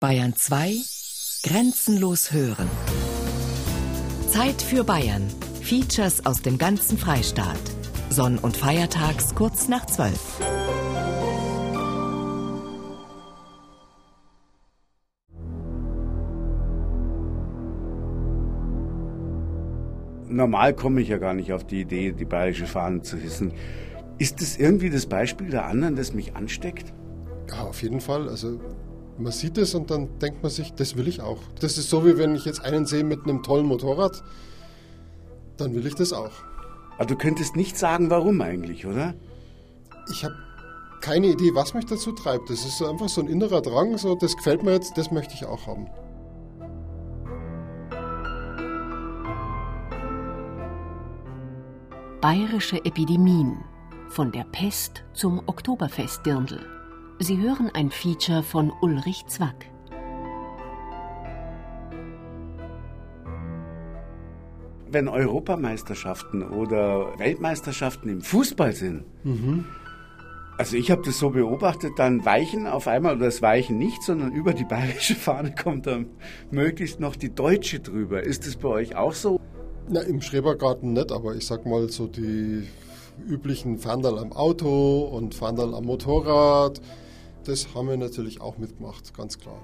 Bayern 2 Grenzenlos hören. Zeit für Bayern. Features aus dem ganzen Freistaat. Sonn- und Feiertags kurz nach 12. Normal komme ich ja gar nicht auf die Idee, die bayerische Fahne zu hissen. Ist das irgendwie das Beispiel der anderen, das mich ansteckt? Ja, auf jeden Fall. Also man sieht es und dann denkt man sich, das will ich auch. Das ist so, wie wenn ich jetzt einen sehe mit einem tollen Motorrad, dann will ich das auch. Aber du könntest nicht sagen, warum eigentlich, oder? Ich habe keine Idee, was mich dazu treibt. Das ist einfach so ein innerer Drang, so das gefällt mir jetzt, das möchte ich auch haben. Bayerische Epidemien. Von der Pest zum Oktoberfestdirndl. Sie hören ein Feature von Ulrich Zwack. Wenn Europameisterschaften oder Weltmeisterschaften im Fußball sind, mhm. also ich habe das so beobachtet, dann weichen auf einmal, oder das weichen nicht, sondern über die bayerische Fahne kommt dann möglichst noch die deutsche drüber. Ist das bei euch auch so? Na, im Schrebergarten nicht, aber ich sag mal so die üblichen Fahndal am Auto und Fahndal am Motorrad, das haben wir natürlich auch mitgemacht, ganz klar.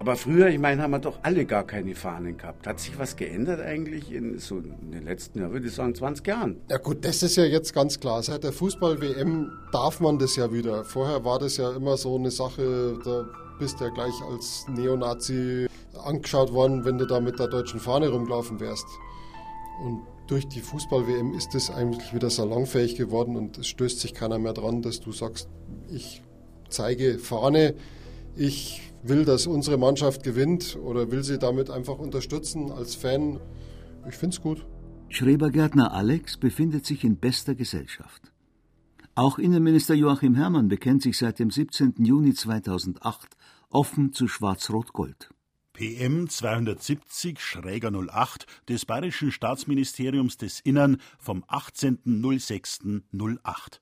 Aber früher, ich meine, haben wir doch alle gar keine Fahnen gehabt. Hat sich was geändert eigentlich in so in den letzten, ja, würde ich sagen, 20 Jahren? Ja gut, das ist ja jetzt ganz klar. Seit der Fußball-WM darf man das ja wieder. Vorher war das ja immer so eine Sache, da bist du ja gleich als Neonazi angeschaut worden, wenn du da mit der deutschen Fahne rumgelaufen wärst. Und durch die Fußball-WM ist das eigentlich wieder salonfähig geworden und es stößt sich keiner mehr dran, dass du sagst, ich zeige Fahne, ich will, dass unsere Mannschaft gewinnt oder will sie damit einfach unterstützen als Fan. Ich finde es gut. Schrebergärtner Alex befindet sich in bester Gesellschaft. Auch Innenminister Joachim Herrmann bekennt sich seit dem 17. Juni 2008 offen zu Schwarz-Rot-Gold. PM 270-08 des Bayerischen Staatsministeriums des Innern vom 18.06.08.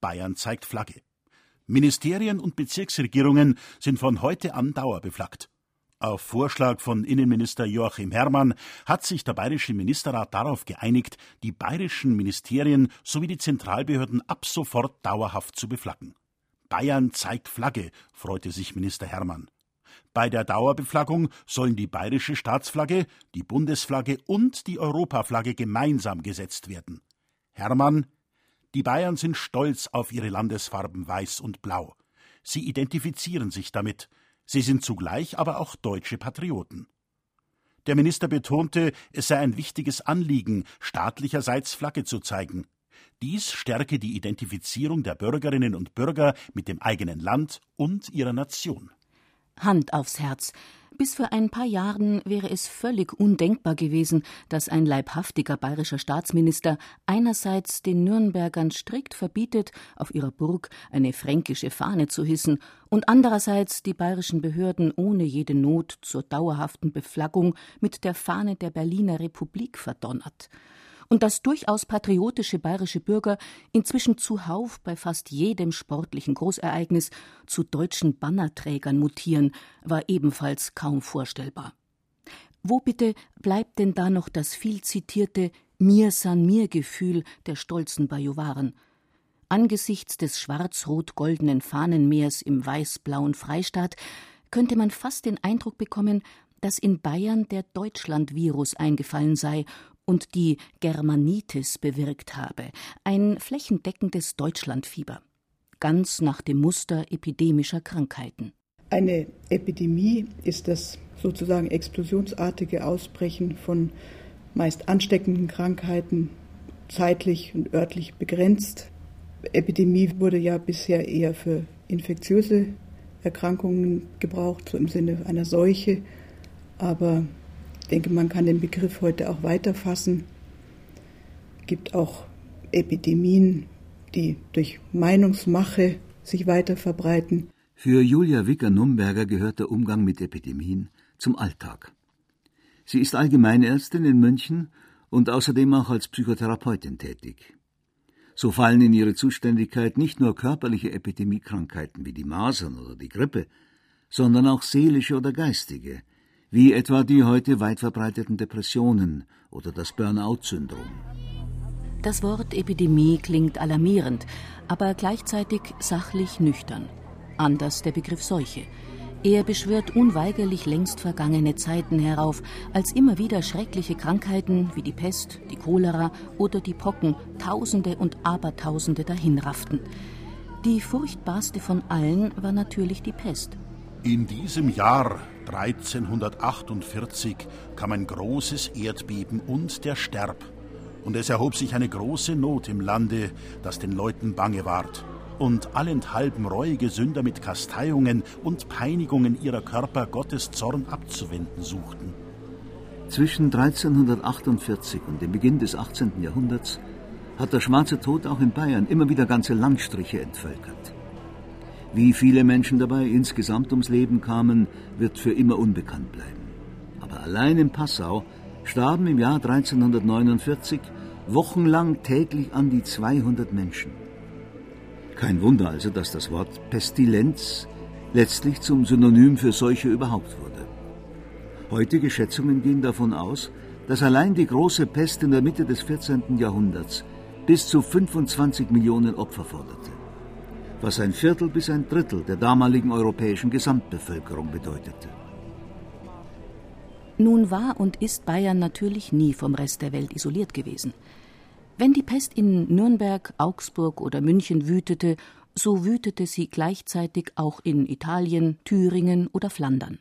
Bayern zeigt Flagge. Ministerien und Bezirksregierungen sind von heute an dauerbeflaggt. Auf Vorschlag von Innenminister Joachim Herrmann hat sich der Bayerische Ministerrat darauf geeinigt, die bayerischen Ministerien sowie die Zentralbehörden ab sofort dauerhaft zu beflaggen. Bayern zeigt Flagge, freute sich Minister Herrmann. Bei der Dauerbeflaggung sollen die bayerische Staatsflagge, die Bundesflagge und die Europaflagge gemeinsam gesetzt werden. Herrmann die Bayern sind stolz auf ihre Landesfarben Weiß und Blau. Sie identifizieren sich damit. Sie sind zugleich aber auch deutsche Patrioten. Der Minister betonte, es sei ein wichtiges Anliegen, staatlicherseits Flagge zu zeigen. Dies stärke die Identifizierung der Bürgerinnen und Bürger mit dem eigenen Land und ihrer Nation. Hand aufs Herz. Bis vor ein paar Jahren wäre es völlig undenkbar gewesen, dass ein leibhaftiger bayerischer Staatsminister einerseits den Nürnbergern strikt verbietet, auf ihrer Burg eine fränkische Fahne zu hissen, und andererseits die bayerischen Behörden ohne jede Not zur dauerhaften Beflaggung mit der Fahne der Berliner Republik verdonnert und dass durchaus patriotische bayerische Bürger inzwischen zuhauf bei fast jedem sportlichen Großereignis zu deutschen Bannerträgern mutieren, war ebenfalls kaum vorstellbar. Wo bitte bleibt denn da noch das viel zitierte Mir san mir Gefühl der stolzen Bajuwaren? Angesichts des schwarz-rot-goldenen Fahnenmeers im weiß-blauen Freistaat könnte man fast den Eindruck bekommen, dass in Bayern der Deutschland-Virus eingefallen sei und die Germanitis bewirkt habe, ein flächendeckendes Deutschlandfieber, ganz nach dem Muster epidemischer Krankheiten. Eine Epidemie ist das sozusagen explosionsartige Ausbrechen von meist ansteckenden Krankheiten, zeitlich und örtlich begrenzt. Epidemie wurde ja bisher eher für infektiöse Erkrankungen gebraucht, so im Sinne einer Seuche, aber ich denke, man kann den Begriff heute auch weiterfassen. Es gibt auch Epidemien, die durch Meinungsmache sich weiter verbreiten. Für Julia Wicker-Numberger gehört der Umgang mit Epidemien zum Alltag. Sie ist Allgemeinärztin in München und außerdem auch als Psychotherapeutin tätig. So fallen in ihre Zuständigkeit nicht nur körperliche Epidemiekrankheiten wie die Masern oder die Grippe, sondern auch seelische oder geistige, wie etwa die heute weit verbreiteten Depressionen oder das Burnout-Syndrom. Das Wort Epidemie klingt alarmierend, aber gleichzeitig sachlich nüchtern. Anders der Begriff Seuche. Er beschwört unweigerlich längst vergangene Zeiten herauf, als immer wieder schreckliche Krankheiten wie die Pest, die Cholera oder die Pocken Tausende und Abertausende dahinrafften. Die furchtbarste von allen war natürlich die Pest. In diesem Jahr 1348 kam ein großes Erdbeben und der Sterb. Und es erhob sich eine große Not im Lande, dass den Leuten bange ward. Und allenthalben reuige Sünder mit Kasteiungen und Peinigungen ihrer Körper Gottes Zorn abzuwenden suchten. Zwischen 1348 und dem Beginn des 18. Jahrhunderts hat der Schwarze Tod auch in Bayern immer wieder ganze Landstriche entvölkert. Wie viele Menschen dabei insgesamt ums Leben kamen, wird für immer unbekannt bleiben. Aber allein in Passau starben im Jahr 1349 wochenlang täglich an die 200 Menschen. Kein Wunder also, dass das Wort Pestilenz letztlich zum Synonym für Seuche überhaupt wurde. Heutige Schätzungen gehen davon aus, dass allein die große Pest in der Mitte des 14. Jahrhunderts bis zu 25 Millionen Opfer forderte was ein Viertel bis ein Drittel der damaligen europäischen Gesamtbevölkerung bedeutete. Nun war und ist Bayern natürlich nie vom Rest der Welt isoliert gewesen. Wenn die Pest in Nürnberg, Augsburg oder München wütete, so wütete sie gleichzeitig auch in Italien, Thüringen oder Flandern.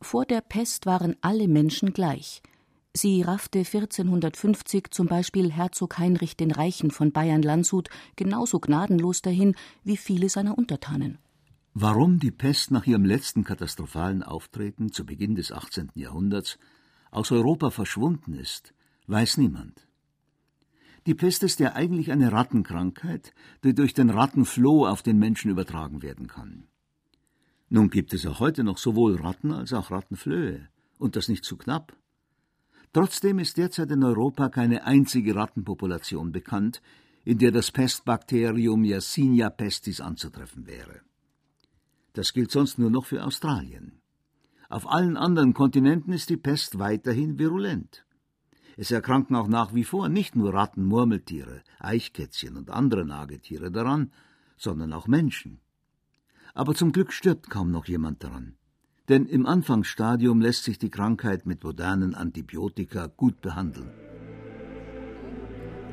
Vor der Pest waren alle Menschen gleich – Sie raffte 1450 zum Beispiel Herzog Heinrich den Reichen von Bayern-Landshut genauso gnadenlos dahin wie viele seiner Untertanen. Warum die Pest nach ihrem letzten katastrophalen Auftreten zu Beginn des 18. Jahrhunderts aus Europa verschwunden ist, weiß niemand. Die Pest ist ja eigentlich eine Rattenkrankheit, die durch den Rattenfloh auf den Menschen übertragen werden kann. Nun gibt es auch heute noch sowohl Ratten als auch Rattenflöhe, und das nicht zu knapp. Trotzdem ist derzeit in Europa keine einzige Rattenpopulation bekannt, in der das Pestbakterium Yersinia pestis anzutreffen wäre. Das gilt sonst nur noch für Australien. Auf allen anderen Kontinenten ist die Pest weiterhin virulent. Es erkranken auch nach wie vor nicht nur Ratten, Murmeltiere, Eichkätzchen und andere Nagetiere daran, sondern auch Menschen. Aber zum Glück stirbt kaum noch jemand daran denn im Anfangsstadium lässt sich die Krankheit mit modernen Antibiotika gut behandeln.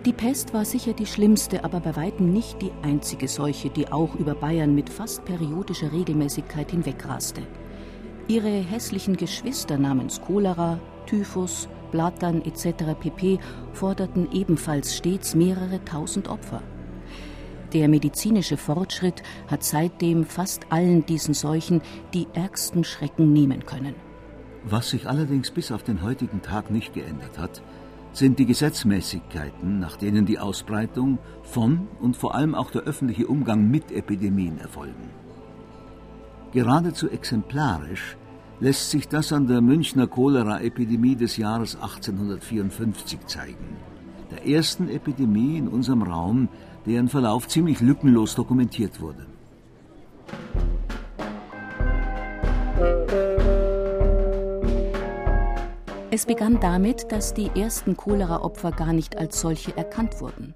Die Pest war sicher die schlimmste, aber bei weitem nicht die einzige Seuche, die auch über Bayern mit fast periodischer Regelmäßigkeit hinwegraste. Ihre hässlichen Geschwister namens Cholera, Typhus, Blattern etc. pp. forderten ebenfalls stets mehrere tausend Opfer. Der medizinische Fortschritt hat seitdem fast allen diesen Seuchen die ärgsten Schrecken nehmen können. Was sich allerdings bis auf den heutigen Tag nicht geändert hat, sind die Gesetzmäßigkeiten, nach denen die Ausbreitung von und vor allem auch der öffentliche Umgang mit Epidemien erfolgen. Geradezu exemplarisch lässt sich das an der Münchner Cholera-Epidemie des Jahres 1854 zeigen, der ersten Epidemie in unserem Raum, deren Verlauf ziemlich lückenlos dokumentiert wurde. Es begann damit, dass die ersten Cholera-Opfer gar nicht als solche erkannt wurden.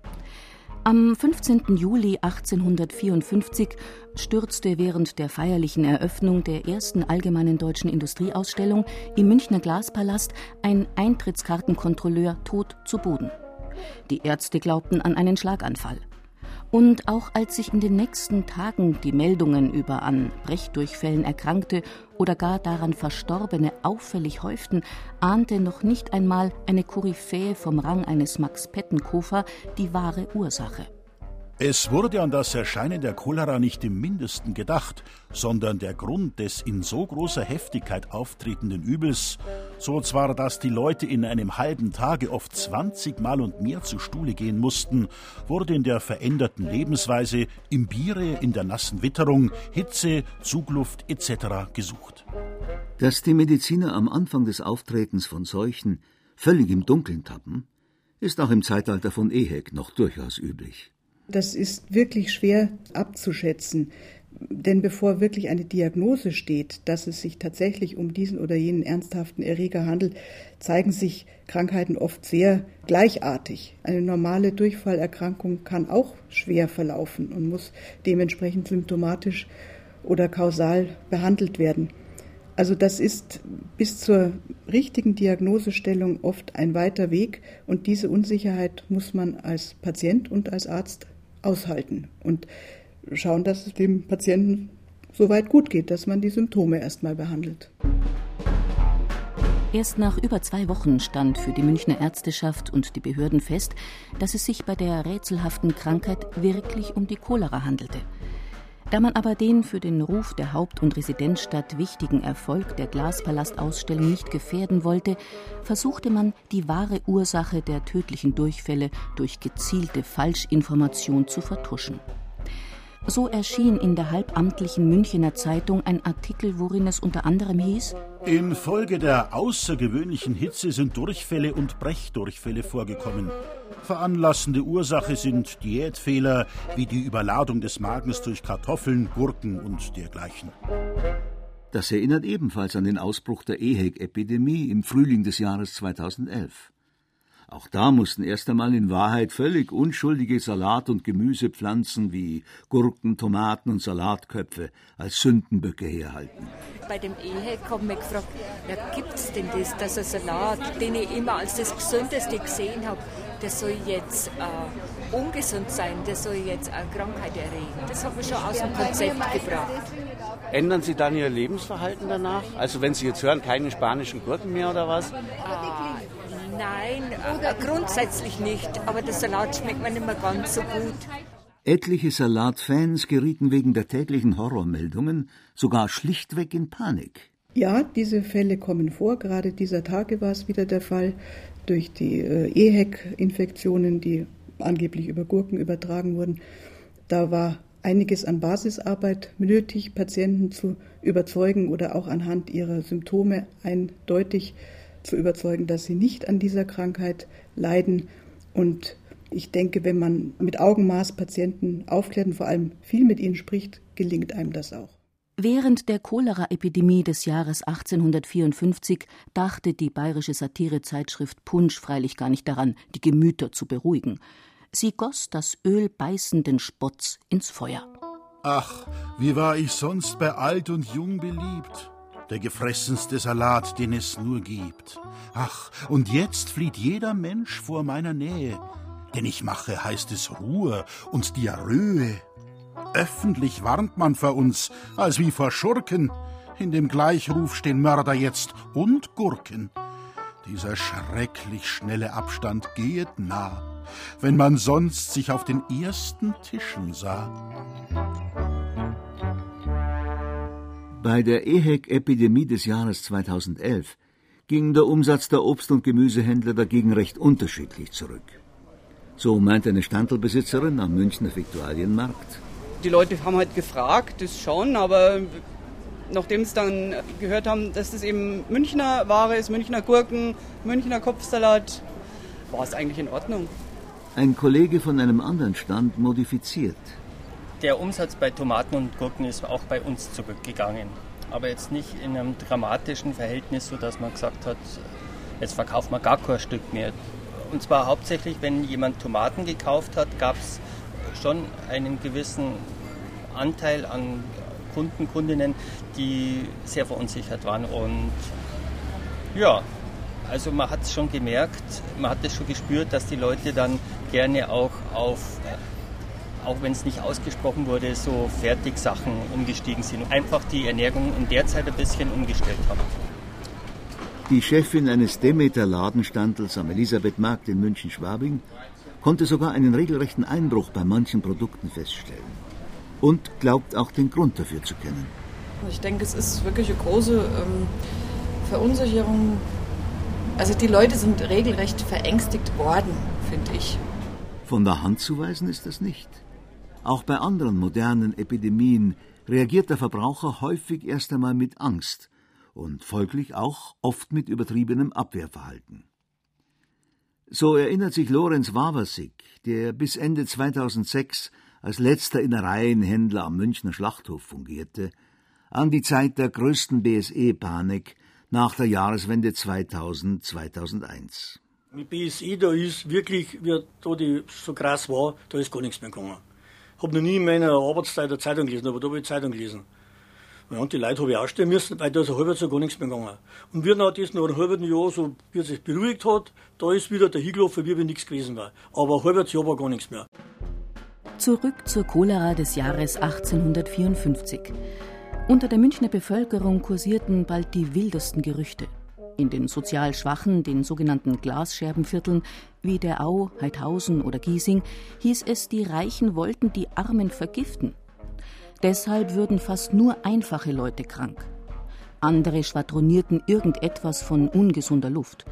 Am 15. Juli 1854 stürzte während der feierlichen Eröffnung der ersten allgemeinen deutschen Industrieausstellung im Münchner Glaspalast ein Eintrittskartenkontrolleur tot zu Boden. Die Ärzte glaubten an einen Schlaganfall. Und auch als sich in den nächsten Tagen die Meldungen über an Brechdurchfällen Erkrankte oder gar daran Verstorbene auffällig häuften, ahnte noch nicht einmal eine Koryphäe vom Rang eines Max Pettenkofer die wahre Ursache. Es wurde an das Erscheinen der Cholera nicht im mindesten gedacht, sondern der Grund des in so großer Heftigkeit auftretenden Übels, so zwar, dass die Leute in einem halben Tage oft 20 Mal und mehr zu Stuhle gehen mussten, wurde in der veränderten Lebensweise, im Biere, in der nassen Witterung, Hitze, Zugluft etc. gesucht. Dass die Mediziner am Anfang des Auftretens von Seuchen völlig im Dunkeln tappen, ist auch im Zeitalter von Ehek noch durchaus üblich. Das ist wirklich schwer abzuschätzen. Denn bevor wirklich eine Diagnose steht, dass es sich tatsächlich um diesen oder jenen ernsthaften Erreger handelt, zeigen sich Krankheiten oft sehr gleichartig. Eine normale Durchfallerkrankung kann auch schwer verlaufen und muss dementsprechend symptomatisch oder kausal behandelt werden. Also das ist bis zur richtigen Diagnosestellung oft ein weiter Weg und diese Unsicherheit muss man als Patient und als Arzt aushalten und schauen, dass es dem Patienten so weit gut geht, dass man die Symptome erstmal behandelt. Erst nach über zwei Wochen stand für die Münchner Ärzteschaft und die Behörden fest, dass es sich bei der rätselhaften Krankheit wirklich um die Cholera handelte. Da man aber den für den Ruf der Haupt- und Residenzstadt wichtigen Erfolg der Glaspalastausstellung nicht gefährden wollte, versuchte man, die wahre Ursache der tödlichen Durchfälle durch gezielte Falschinformation zu vertuschen. So erschien in der halbamtlichen Münchener Zeitung ein Artikel, worin es unter anderem hieß: Infolge der außergewöhnlichen Hitze sind Durchfälle und Brechdurchfälle vorgekommen. Veranlassende Ursache sind Diätfehler wie die Überladung des Magens durch Kartoffeln, Gurken und dergleichen. Das erinnert ebenfalls an den Ausbruch der EHEC-Epidemie im Frühling des Jahres 2011. Auch da mussten erst einmal in Wahrheit völlig unschuldige Salat- und Gemüsepflanzen wie Gurken, Tomaten und Salatköpfe als Sündenböcke herhalten. Bei dem EHEC haben wir gefragt, ja, gibt es denn das, dass ein Salat, den ich immer als das Gesündeste gesehen habe, der soll jetzt äh, ungesund sein, der soll jetzt eine Krankheit erregen. Das hat mich schon aus dem Konzept gebracht. Ändern Sie dann Ihr Lebensverhalten danach? Also wenn Sie jetzt hören, keine spanischen Gurken mehr oder was? Ah, nein, äh, grundsätzlich nicht. Aber der Salat schmeckt mir nicht mehr ganz so gut. Etliche Salatfans gerieten wegen der täglichen Horrormeldungen sogar schlichtweg in Panik. Ja, diese Fälle kommen vor. Gerade dieser Tage war es wieder der Fall durch die äh, EHEC-Infektionen, die angeblich über Gurken übertragen wurden. Da war einiges an Basisarbeit nötig, Patienten zu überzeugen oder auch anhand ihrer Symptome eindeutig zu überzeugen, dass sie nicht an dieser Krankheit leiden. Und ich denke, wenn man mit Augenmaß Patienten aufklärt und vor allem viel mit ihnen spricht, gelingt einem das auch. Während der Cholera-Epidemie des Jahres 1854 dachte die bayerische Satirezeitschrift Punsch freilich gar nicht daran, die Gemüter zu beruhigen. Sie goss das Öl beißenden Spotts ins Feuer. Ach, wie war ich sonst bei alt und jung beliebt? Der gefressenste Salat, den es nur gibt. Ach, und jetzt flieht jeder Mensch vor meiner Nähe. Denn ich mache, heißt es, Ruhe und Diarrhoe. Öffentlich warnt man vor uns, als wie vor Schurken. In dem Gleichruf stehen Mörder jetzt und Gurken. Dieser schrecklich schnelle Abstand gehet nah, wenn man sonst sich auf den ersten Tischen sah. Bei der EHEC-Epidemie des Jahres 2011 ging der Umsatz der Obst- und Gemüsehändler dagegen recht unterschiedlich zurück. So meint eine Standelbesitzerin am Münchner Viktualienmarkt. Die Leute haben halt gefragt, das schon, aber nachdem sie dann gehört haben, dass das eben Münchner Ware ist, Münchner Gurken, Münchner Kopfsalat, war es eigentlich in Ordnung. Ein Kollege von einem anderen Stand modifiziert. Der Umsatz bei Tomaten und Gurken ist auch bei uns zurückgegangen. Aber jetzt nicht in einem dramatischen Verhältnis, sodass man gesagt hat, jetzt verkauft man gar kein Stück mehr. Und zwar hauptsächlich, wenn jemand Tomaten gekauft hat, gab es schon einen gewissen Anteil an Kunden, Kundinnen, die sehr verunsichert waren. Und ja, also man hat es schon gemerkt, man hat es schon gespürt, dass die Leute dann gerne auch auf, auch wenn es nicht ausgesprochen wurde, so Fertigsachen umgestiegen sind. und Einfach die Ernährung in der Zeit ein bisschen umgestellt haben. Die Chefin eines Demeter-Ladenstandels am Elisabethmarkt in München-Schwabing konnte sogar einen regelrechten Einbruch bei manchen Produkten feststellen und glaubt auch den Grund dafür zu kennen. Ich denke, es ist wirklich eine große ähm, Verunsicherung. Also die Leute sind regelrecht verängstigt worden, finde ich. Von der Hand zu weisen ist das nicht. Auch bei anderen modernen Epidemien reagiert der Verbraucher häufig erst einmal mit Angst und folglich auch oft mit übertriebenem Abwehrverhalten. So erinnert sich Lorenz Wawersig, der bis Ende 2006 als letzter Innereienhändler am Münchner Schlachthof fungierte, an die Zeit der größten BSE-Panik nach der Jahreswende 2000-2001. Mit BSE, da ist wirklich, wie da die so krass war, da ist gar nichts mehr gegangen. Habe noch nie in meiner Arbeitszeit eine Zeitung gelesen, aber da habe ich Zeitung gelesen. Ja, und die Leute habe ich auch stellen müssen, weil da ist ein halbes Jahr gar nichts mehr gegangen. Und wie nach das nach halben Jahr, so wie es sich beruhigt hat, da ist wieder der hingelaufen, wie wenn nichts gewesen war. Aber ein halbes Jahr war gar nichts mehr. Zurück zur Cholera des Jahres 1854. Unter der Münchner Bevölkerung kursierten bald die wildesten Gerüchte. In den sozial schwachen, den sogenannten Glasscherbenvierteln wie der Au, Heidhausen oder Giesing hieß es, die Reichen wollten die Armen vergiften. Deshalb würden fast nur einfache Leute krank. Andere schwadronierten irgendetwas von ungesunder Luft.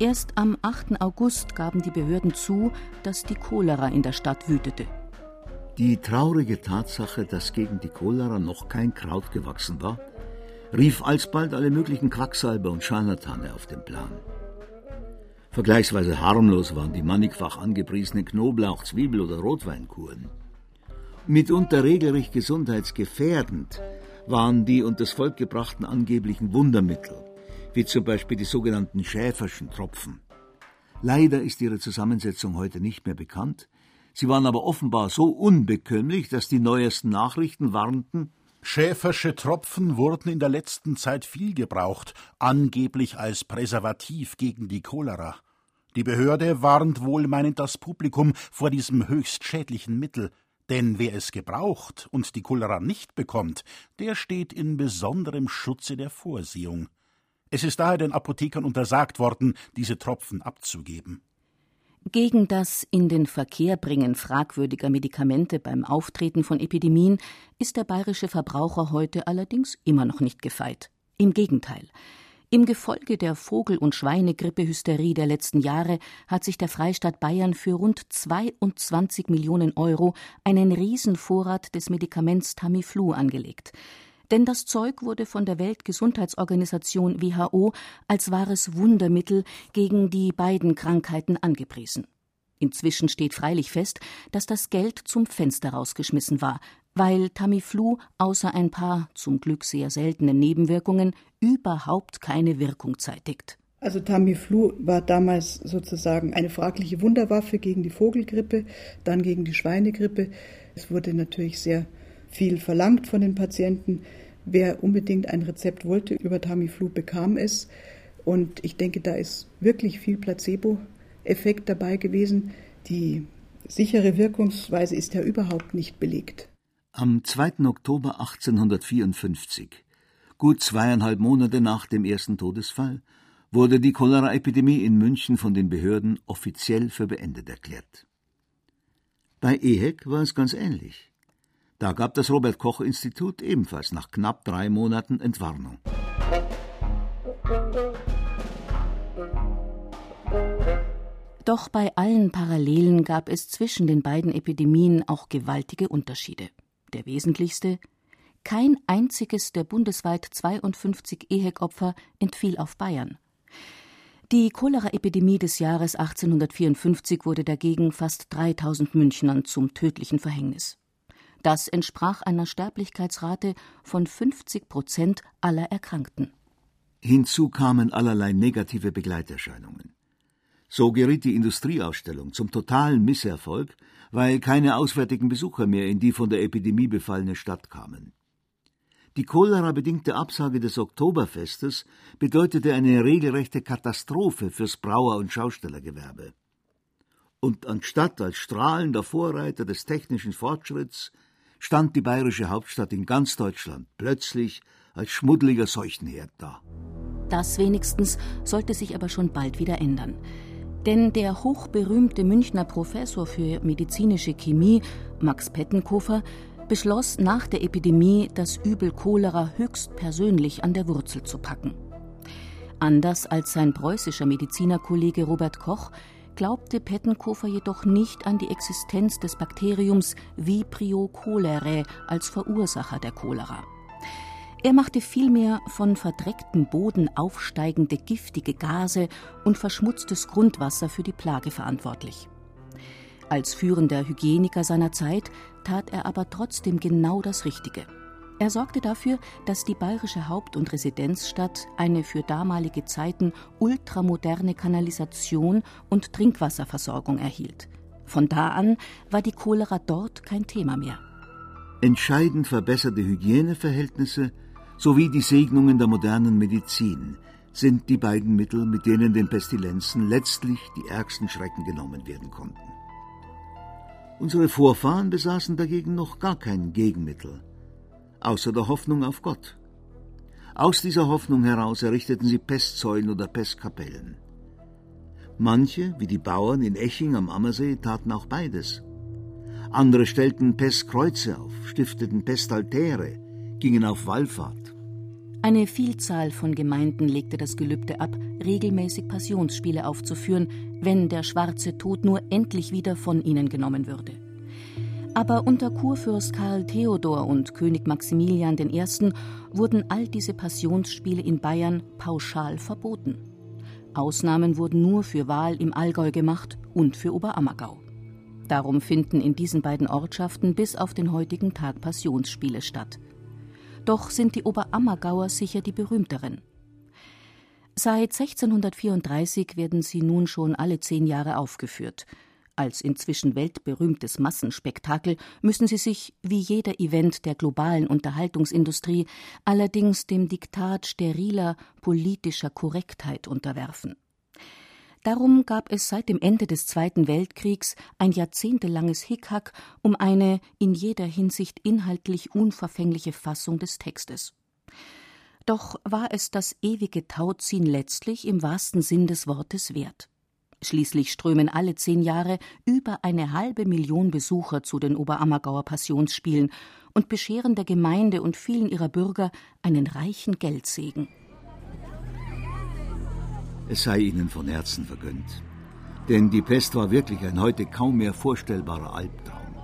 Erst am 8. August gaben die Behörden zu, dass die Cholera in der Stadt wütete. Die traurige Tatsache, dass gegen die Cholera noch kein Kraut gewachsen war, rief alsbald alle möglichen Quacksalber und Scharlatane auf den Plan. Vergleichsweise harmlos waren die mannigfach angepriesenen Knoblauch-, Zwiebel- oder Rotweinkuren. Mitunter regelrecht gesundheitsgefährdend waren die und das Volk gebrachten angeblichen Wundermittel, wie zum Beispiel die sogenannten Schäferschen Tropfen. Leider ist ihre Zusammensetzung heute nicht mehr bekannt. Sie waren aber offenbar so unbekömmlich, dass die neuesten Nachrichten warnten, Schäfersche Tropfen wurden in der letzten Zeit viel gebraucht, angeblich als Präservativ gegen die Cholera. Die Behörde warnt wohlmeinend das Publikum vor diesem höchst schädlichen Mittel, denn wer es gebraucht und die Cholera nicht bekommt, der steht in besonderem Schutze der Vorsehung. Es ist daher den Apothekern untersagt worden, diese Tropfen abzugeben. Gegen das in den Verkehr bringen fragwürdiger Medikamente beim Auftreten von Epidemien ist der bayerische Verbraucher heute allerdings immer noch nicht gefeit. Im Gegenteil. Im Gefolge der Vogel- und Schweinegrippe-Hysterie der letzten Jahre hat sich der Freistaat Bayern für rund 22 Millionen Euro einen Riesenvorrat des Medikaments Tamiflu angelegt. Denn das Zeug wurde von der Weltgesundheitsorganisation WHO als wahres Wundermittel gegen die beiden Krankheiten angepriesen. Inzwischen steht freilich fest, dass das Geld zum Fenster rausgeschmissen war, weil Tamiflu außer ein paar zum Glück sehr seltenen Nebenwirkungen überhaupt keine Wirkung zeitigt. Also Tamiflu war damals sozusagen eine fragliche Wunderwaffe gegen die Vogelgrippe, dann gegen die Schweinegrippe. Es wurde natürlich sehr viel verlangt von den Patienten. Wer unbedingt ein Rezept wollte über Tamiflu, bekam es. Und ich denke, da ist wirklich viel Placebo-Effekt dabei gewesen. Die sichere Wirkungsweise ist ja überhaupt nicht belegt. Am 2. Oktober 1854, gut zweieinhalb Monate nach dem ersten Todesfall, wurde die Cholera-Epidemie in München von den Behörden offiziell für beendet erklärt. Bei EHEC war es ganz ähnlich. Da gab das Robert Koch Institut ebenfalls nach knapp drei Monaten Entwarnung. Doch bei allen Parallelen gab es zwischen den beiden Epidemien auch gewaltige Unterschiede. Der wesentlichste kein einziges der bundesweit 52 EHEC-Opfer entfiel auf Bayern. Die Cholera-Epidemie des Jahres 1854 wurde dagegen fast 3000 Münchnern zum tödlichen Verhängnis. Das entsprach einer Sterblichkeitsrate von 50 Prozent aller Erkrankten. Hinzu kamen allerlei negative Begleiterscheinungen. So geriet die Industrieausstellung zum totalen Misserfolg, weil keine auswärtigen Besucher mehr in die von der Epidemie befallene Stadt kamen. Die Cholera-bedingte Absage des Oktoberfestes bedeutete eine regelrechte Katastrophe fürs Brauer- und Schaustellergewerbe. Und anstatt als strahlender Vorreiter des technischen Fortschritts stand die bayerische Hauptstadt in ganz Deutschland plötzlich als schmuddeliger Seuchenherd da. Das wenigstens sollte sich aber schon bald wieder ändern. Denn der hochberühmte Münchner Professor für medizinische Chemie, Max Pettenkofer, beschloss nach der Epidemie, das Übel Cholera höchstpersönlich an der Wurzel zu packen. Anders als sein preußischer Medizinerkollege Robert Koch glaubte Pettenkofer jedoch nicht an die Existenz des Bakteriums Vibrio cholerae als Verursacher der Cholera. Er machte vielmehr von verdrecktem Boden aufsteigende giftige Gase und verschmutztes Grundwasser für die Plage verantwortlich. Als führender Hygieniker seiner Zeit tat er aber trotzdem genau das Richtige. Er sorgte dafür, dass die bayerische Haupt- und Residenzstadt eine für damalige Zeiten ultramoderne Kanalisation und Trinkwasserversorgung erhielt. Von da an war die Cholera dort kein Thema mehr. Entscheidend verbesserte Hygieneverhältnisse sowie die Segnungen der modernen Medizin sind die beiden Mittel, mit denen den Pestilenzen letztlich die ärgsten Schrecken genommen werden konnten. Unsere Vorfahren besaßen dagegen noch gar kein Gegenmittel, außer der Hoffnung auf Gott. Aus dieser Hoffnung heraus errichteten sie Pestsäulen oder Pestkapellen. Manche, wie die Bauern in Eching am Ammersee, taten auch beides. Andere stellten Pestkreuze auf, stifteten Pestaltäre, gingen auf Wallfahrt. Eine Vielzahl von Gemeinden legte das Gelübde ab, regelmäßig Passionsspiele aufzuführen, wenn der schwarze Tod nur endlich wieder von ihnen genommen würde. Aber unter Kurfürst Karl Theodor und König Maximilian I. wurden all diese Passionsspiele in Bayern pauschal verboten. Ausnahmen wurden nur für Wahl im Allgäu gemacht und für Oberammergau. Darum finden in diesen beiden Ortschaften bis auf den heutigen Tag Passionsspiele statt. Doch sind die Oberammergauer sicher die berühmteren. Seit 1634 werden sie nun schon alle zehn Jahre aufgeführt. Als inzwischen weltberühmtes Massenspektakel müssen sie sich, wie jeder Event der globalen Unterhaltungsindustrie, allerdings dem Diktat steriler politischer Korrektheit unterwerfen. Darum gab es seit dem Ende des Zweiten Weltkriegs ein jahrzehntelanges Hickhack um eine in jeder Hinsicht inhaltlich unverfängliche Fassung des Textes. Doch war es das ewige Tauziehen letztlich im wahrsten Sinn des Wortes wert. Schließlich strömen alle zehn Jahre über eine halbe Million Besucher zu den Oberammergauer Passionsspielen und bescheren der Gemeinde und vielen ihrer Bürger einen reichen Geldsegen. Es sei ihnen von Herzen vergönnt. Denn die Pest war wirklich ein heute kaum mehr vorstellbarer Albtraum.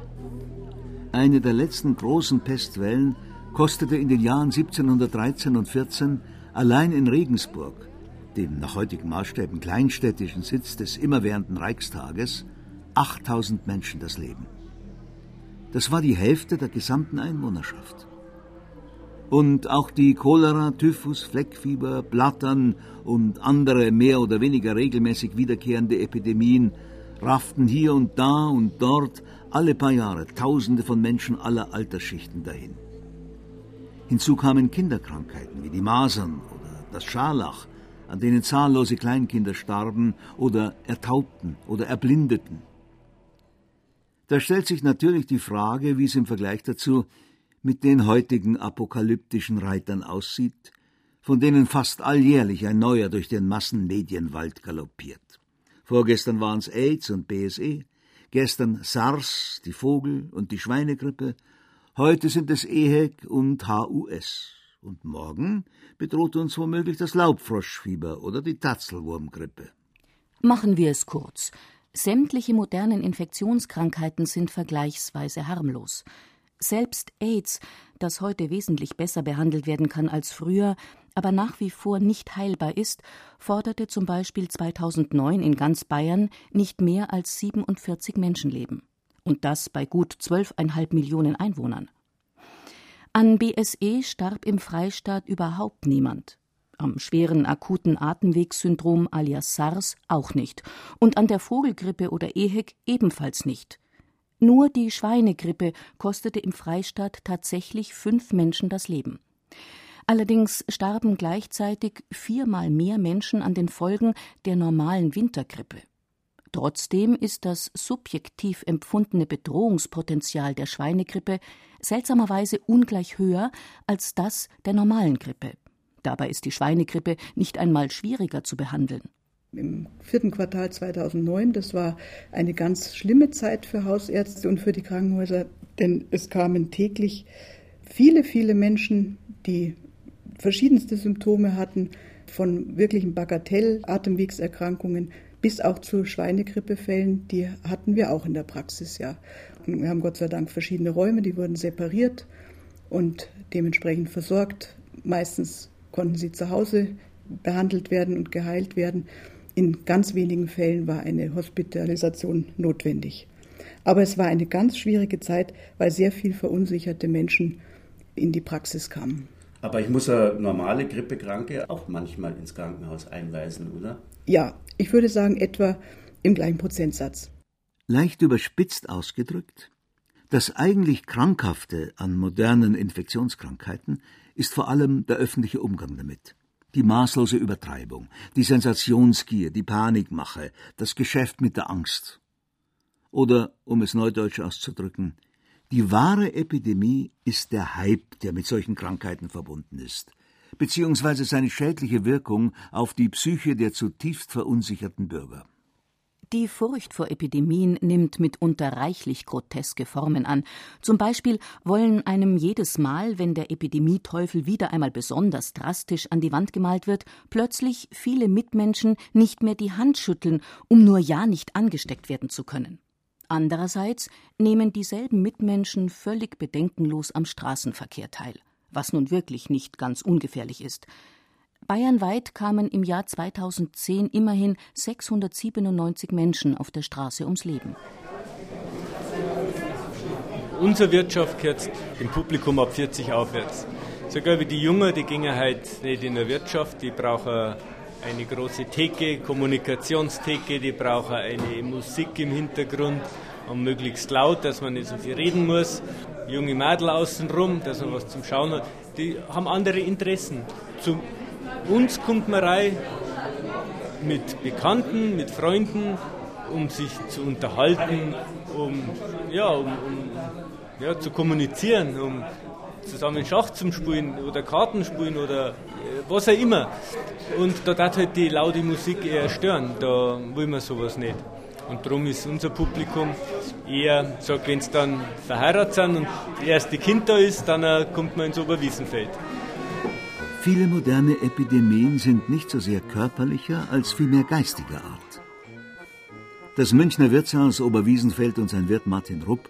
Eine der letzten großen Pestwellen kostete in den Jahren 1713 und 14 allein in Regensburg, dem nach heutigen Maßstäben kleinstädtischen Sitz des immerwährenden Reichstages, 8000 Menschen das Leben. Das war die Hälfte der gesamten Einwohnerschaft. Und auch die Cholera, Typhus, Fleckfieber, Blattern und andere mehr oder weniger regelmäßig wiederkehrende Epidemien rafften hier und da und dort alle paar Jahre Tausende von Menschen aller Altersschichten dahin. Hinzu kamen Kinderkrankheiten wie die Masern oder das Scharlach, an denen zahllose Kleinkinder starben oder ertaubten oder erblindeten. Da stellt sich natürlich die Frage, wie es im Vergleich dazu mit den heutigen apokalyptischen Reitern aussieht, von denen fast alljährlich ein neuer durch den Massenmedienwald galoppiert. Vorgestern waren es AIDS und BSE, gestern SARS, die Vogel- und die Schweinegrippe, heute sind es EHEC und HUS. Und morgen bedroht uns womöglich das Laubfroschfieber oder die Tatzelwurmgrippe. Machen wir es kurz. Sämtliche modernen Infektionskrankheiten sind vergleichsweise harmlos. Selbst AIDS, das heute wesentlich besser behandelt werden kann als früher, aber nach wie vor nicht heilbar ist, forderte zum Beispiel 2009 in ganz Bayern nicht mehr als 47 Menschenleben. Und das bei gut 12,5 Millionen Einwohnern. An BSE starb im Freistaat überhaupt niemand. Am schweren akuten Atemwegssyndrom alias SARS auch nicht. Und an der Vogelgrippe oder EHEC ebenfalls nicht. Nur die Schweinegrippe kostete im Freistaat tatsächlich fünf Menschen das Leben. Allerdings starben gleichzeitig viermal mehr Menschen an den Folgen der normalen Wintergrippe. Trotzdem ist das subjektiv empfundene Bedrohungspotenzial der Schweinegrippe seltsamerweise ungleich höher als das der normalen Grippe. Dabei ist die Schweinegrippe nicht einmal schwieriger zu behandeln im vierten Quartal 2009. Das war eine ganz schlimme Zeit für Hausärzte und für die Krankenhäuser, denn es kamen täglich viele, viele Menschen, die verschiedenste Symptome hatten, von wirklichen Bagatell-Atemwegserkrankungen bis auch zu Schweinegrippefällen, die hatten wir auch in der Praxis, ja. Wir haben Gott sei Dank verschiedene Räume, die wurden separiert und dementsprechend versorgt. Meistens konnten sie zu Hause behandelt werden und geheilt werden. In ganz wenigen Fällen war eine Hospitalisation notwendig. Aber es war eine ganz schwierige Zeit, weil sehr viel verunsicherte Menschen in die Praxis kamen. Aber ich muss ja normale Grippekranke auch manchmal ins Krankenhaus einweisen, oder? Ja, ich würde sagen etwa im gleichen Prozentsatz. Leicht überspitzt ausgedrückt, das eigentlich Krankhafte an modernen Infektionskrankheiten ist vor allem der öffentliche Umgang damit. Die maßlose Übertreibung, die Sensationsgier, die Panikmache, das Geschäft mit der Angst. Oder, um es neudeutsch auszudrücken, die wahre Epidemie ist der Hype, der mit solchen Krankheiten verbunden ist, beziehungsweise seine schädliche Wirkung auf die Psyche der zutiefst verunsicherten Bürger. Die Furcht vor Epidemien nimmt mitunter reichlich groteske Formen an. Zum Beispiel wollen einem jedes Mal, wenn der Epidemieteufel wieder einmal besonders drastisch an die Wand gemalt wird, plötzlich viele Mitmenschen nicht mehr die Hand schütteln, um nur ja nicht angesteckt werden zu können. Andererseits nehmen dieselben Mitmenschen völlig bedenkenlos am Straßenverkehr teil, was nun wirklich nicht ganz ungefährlich ist. Bayernweit kamen im Jahr 2010 immerhin 697 Menschen auf der Straße ums Leben. Unsere Wirtschaft gehört dem Publikum ab 40 aufwärts. Sogar wie die Jungen, die gingen halt nicht in der Wirtschaft, die brauchen eine große Theke, Kommunikationstheke, die brauchen eine Musik im Hintergrund und möglichst laut, dass man nicht so viel reden muss. Junge Mädel außenrum, dass man was zum Schauen hat. Die haben andere Interessen. Zu uns kommt man rein mit Bekannten, mit Freunden, um sich zu unterhalten, um, ja, um, um ja, zu kommunizieren, um zusammen Schach zu spielen oder Karten spielen oder äh, was auch immer. Und da darf halt die laute Musik eher stören. Da will man sowas nicht. Und darum ist unser Publikum eher, wenn es dann verheiratet sind und das erste Kind da ist, dann äh, kommt man ins Oberwiesenfeld. Viele moderne Epidemien sind nicht so sehr körperlicher als vielmehr geistiger Art. Das Münchner Wirtshaus Oberwiesenfeld und sein Wirt Martin Rupp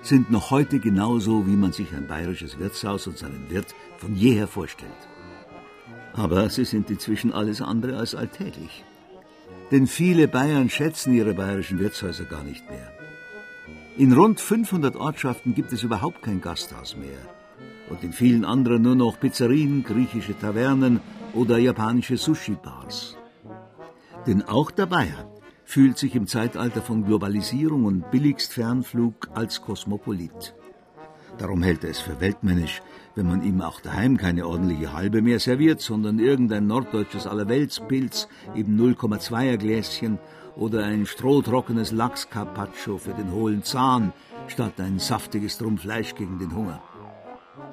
sind noch heute genauso, wie man sich ein bayerisches Wirtshaus und seinen Wirt von jeher vorstellt. Aber sie sind inzwischen alles andere als alltäglich. Denn viele Bayern schätzen ihre bayerischen Wirtshäuser gar nicht mehr. In rund 500 Ortschaften gibt es überhaupt kein Gasthaus mehr und in vielen anderen nur noch Pizzerien, griechische Tavernen oder japanische Sushi-Bars. Denn auch der Bayer fühlt sich im Zeitalter von Globalisierung und Billigstfernflug als Kosmopolit. Darum hält er es für weltmännisch, wenn man ihm auch daheim keine ordentliche Halbe mehr serviert, sondern irgendein norddeutsches Allerweltspilz, eben 0,2er Gläschen oder ein strohtrockenes Lachs-Carpaccio für den hohlen Zahn, statt ein saftiges Trumpfleisch gegen den Hunger.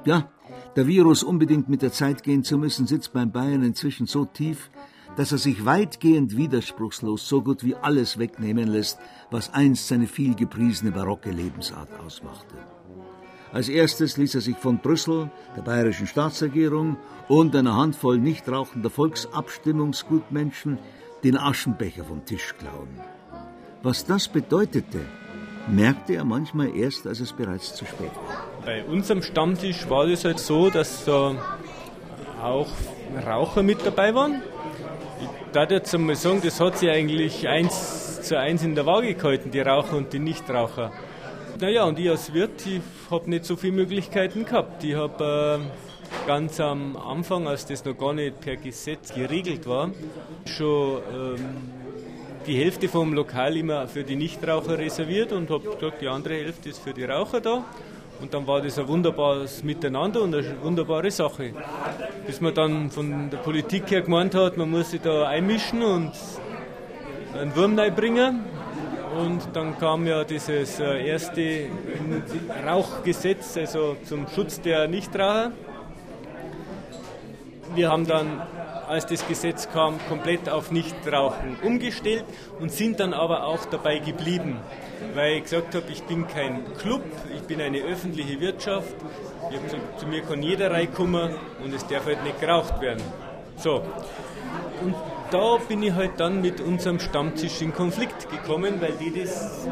Ja, der Virus unbedingt mit der Zeit gehen zu müssen, sitzt beim Bayern inzwischen so tief, dass er sich weitgehend widerspruchslos so gut wie alles wegnehmen lässt, was einst seine viel gepriesene barocke Lebensart ausmachte. Als erstes ließ er sich von Brüssel, der bayerischen Staatsregierung und einer Handvoll nicht rauchender Volksabstimmungsgutmenschen den Aschenbecher vom Tisch klauen. Was das bedeutete, merkte er manchmal erst, als es bereits zu spät war. Bei unserem Stammtisch war es halt so, dass da auch Raucher mit dabei waren. Ich darf jetzt einmal sagen, das hat sich eigentlich eins zu eins in der Waage gehalten, die Raucher und die Nichtraucher. Naja, und ich als Wirt, ich habe nicht so viele Möglichkeiten gehabt. Ich habe äh, ganz am Anfang, als das noch gar nicht per Gesetz geregelt war, schon ähm, die Hälfte vom Lokal immer für die Nichtraucher reserviert und habe gesagt, die andere Hälfte ist für die Raucher da. Und dann war das ein wunderbares Miteinander und eine wunderbare Sache. Bis man dann von der Politik her gemeint hat, man muss sich da einmischen und einen Wurm bringen. Und dann kam ja dieses äh, erste Rauchgesetz, also zum Schutz der Nichtraucher. Wir haben dann als das Gesetz kam, komplett auf Nichtrauchen umgestellt und sind dann aber auch dabei geblieben, weil ich gesagt habe, ich bin kein Club, ich bin eine öffentliche Wirtschaft. Ich habe gesagt, zu mir kann jeder reinkommen und es darf halt nicht geraucht werden. So. Und da bin ich halt dann mit unserem Stammtisch in Konflikt gekommen, weil die das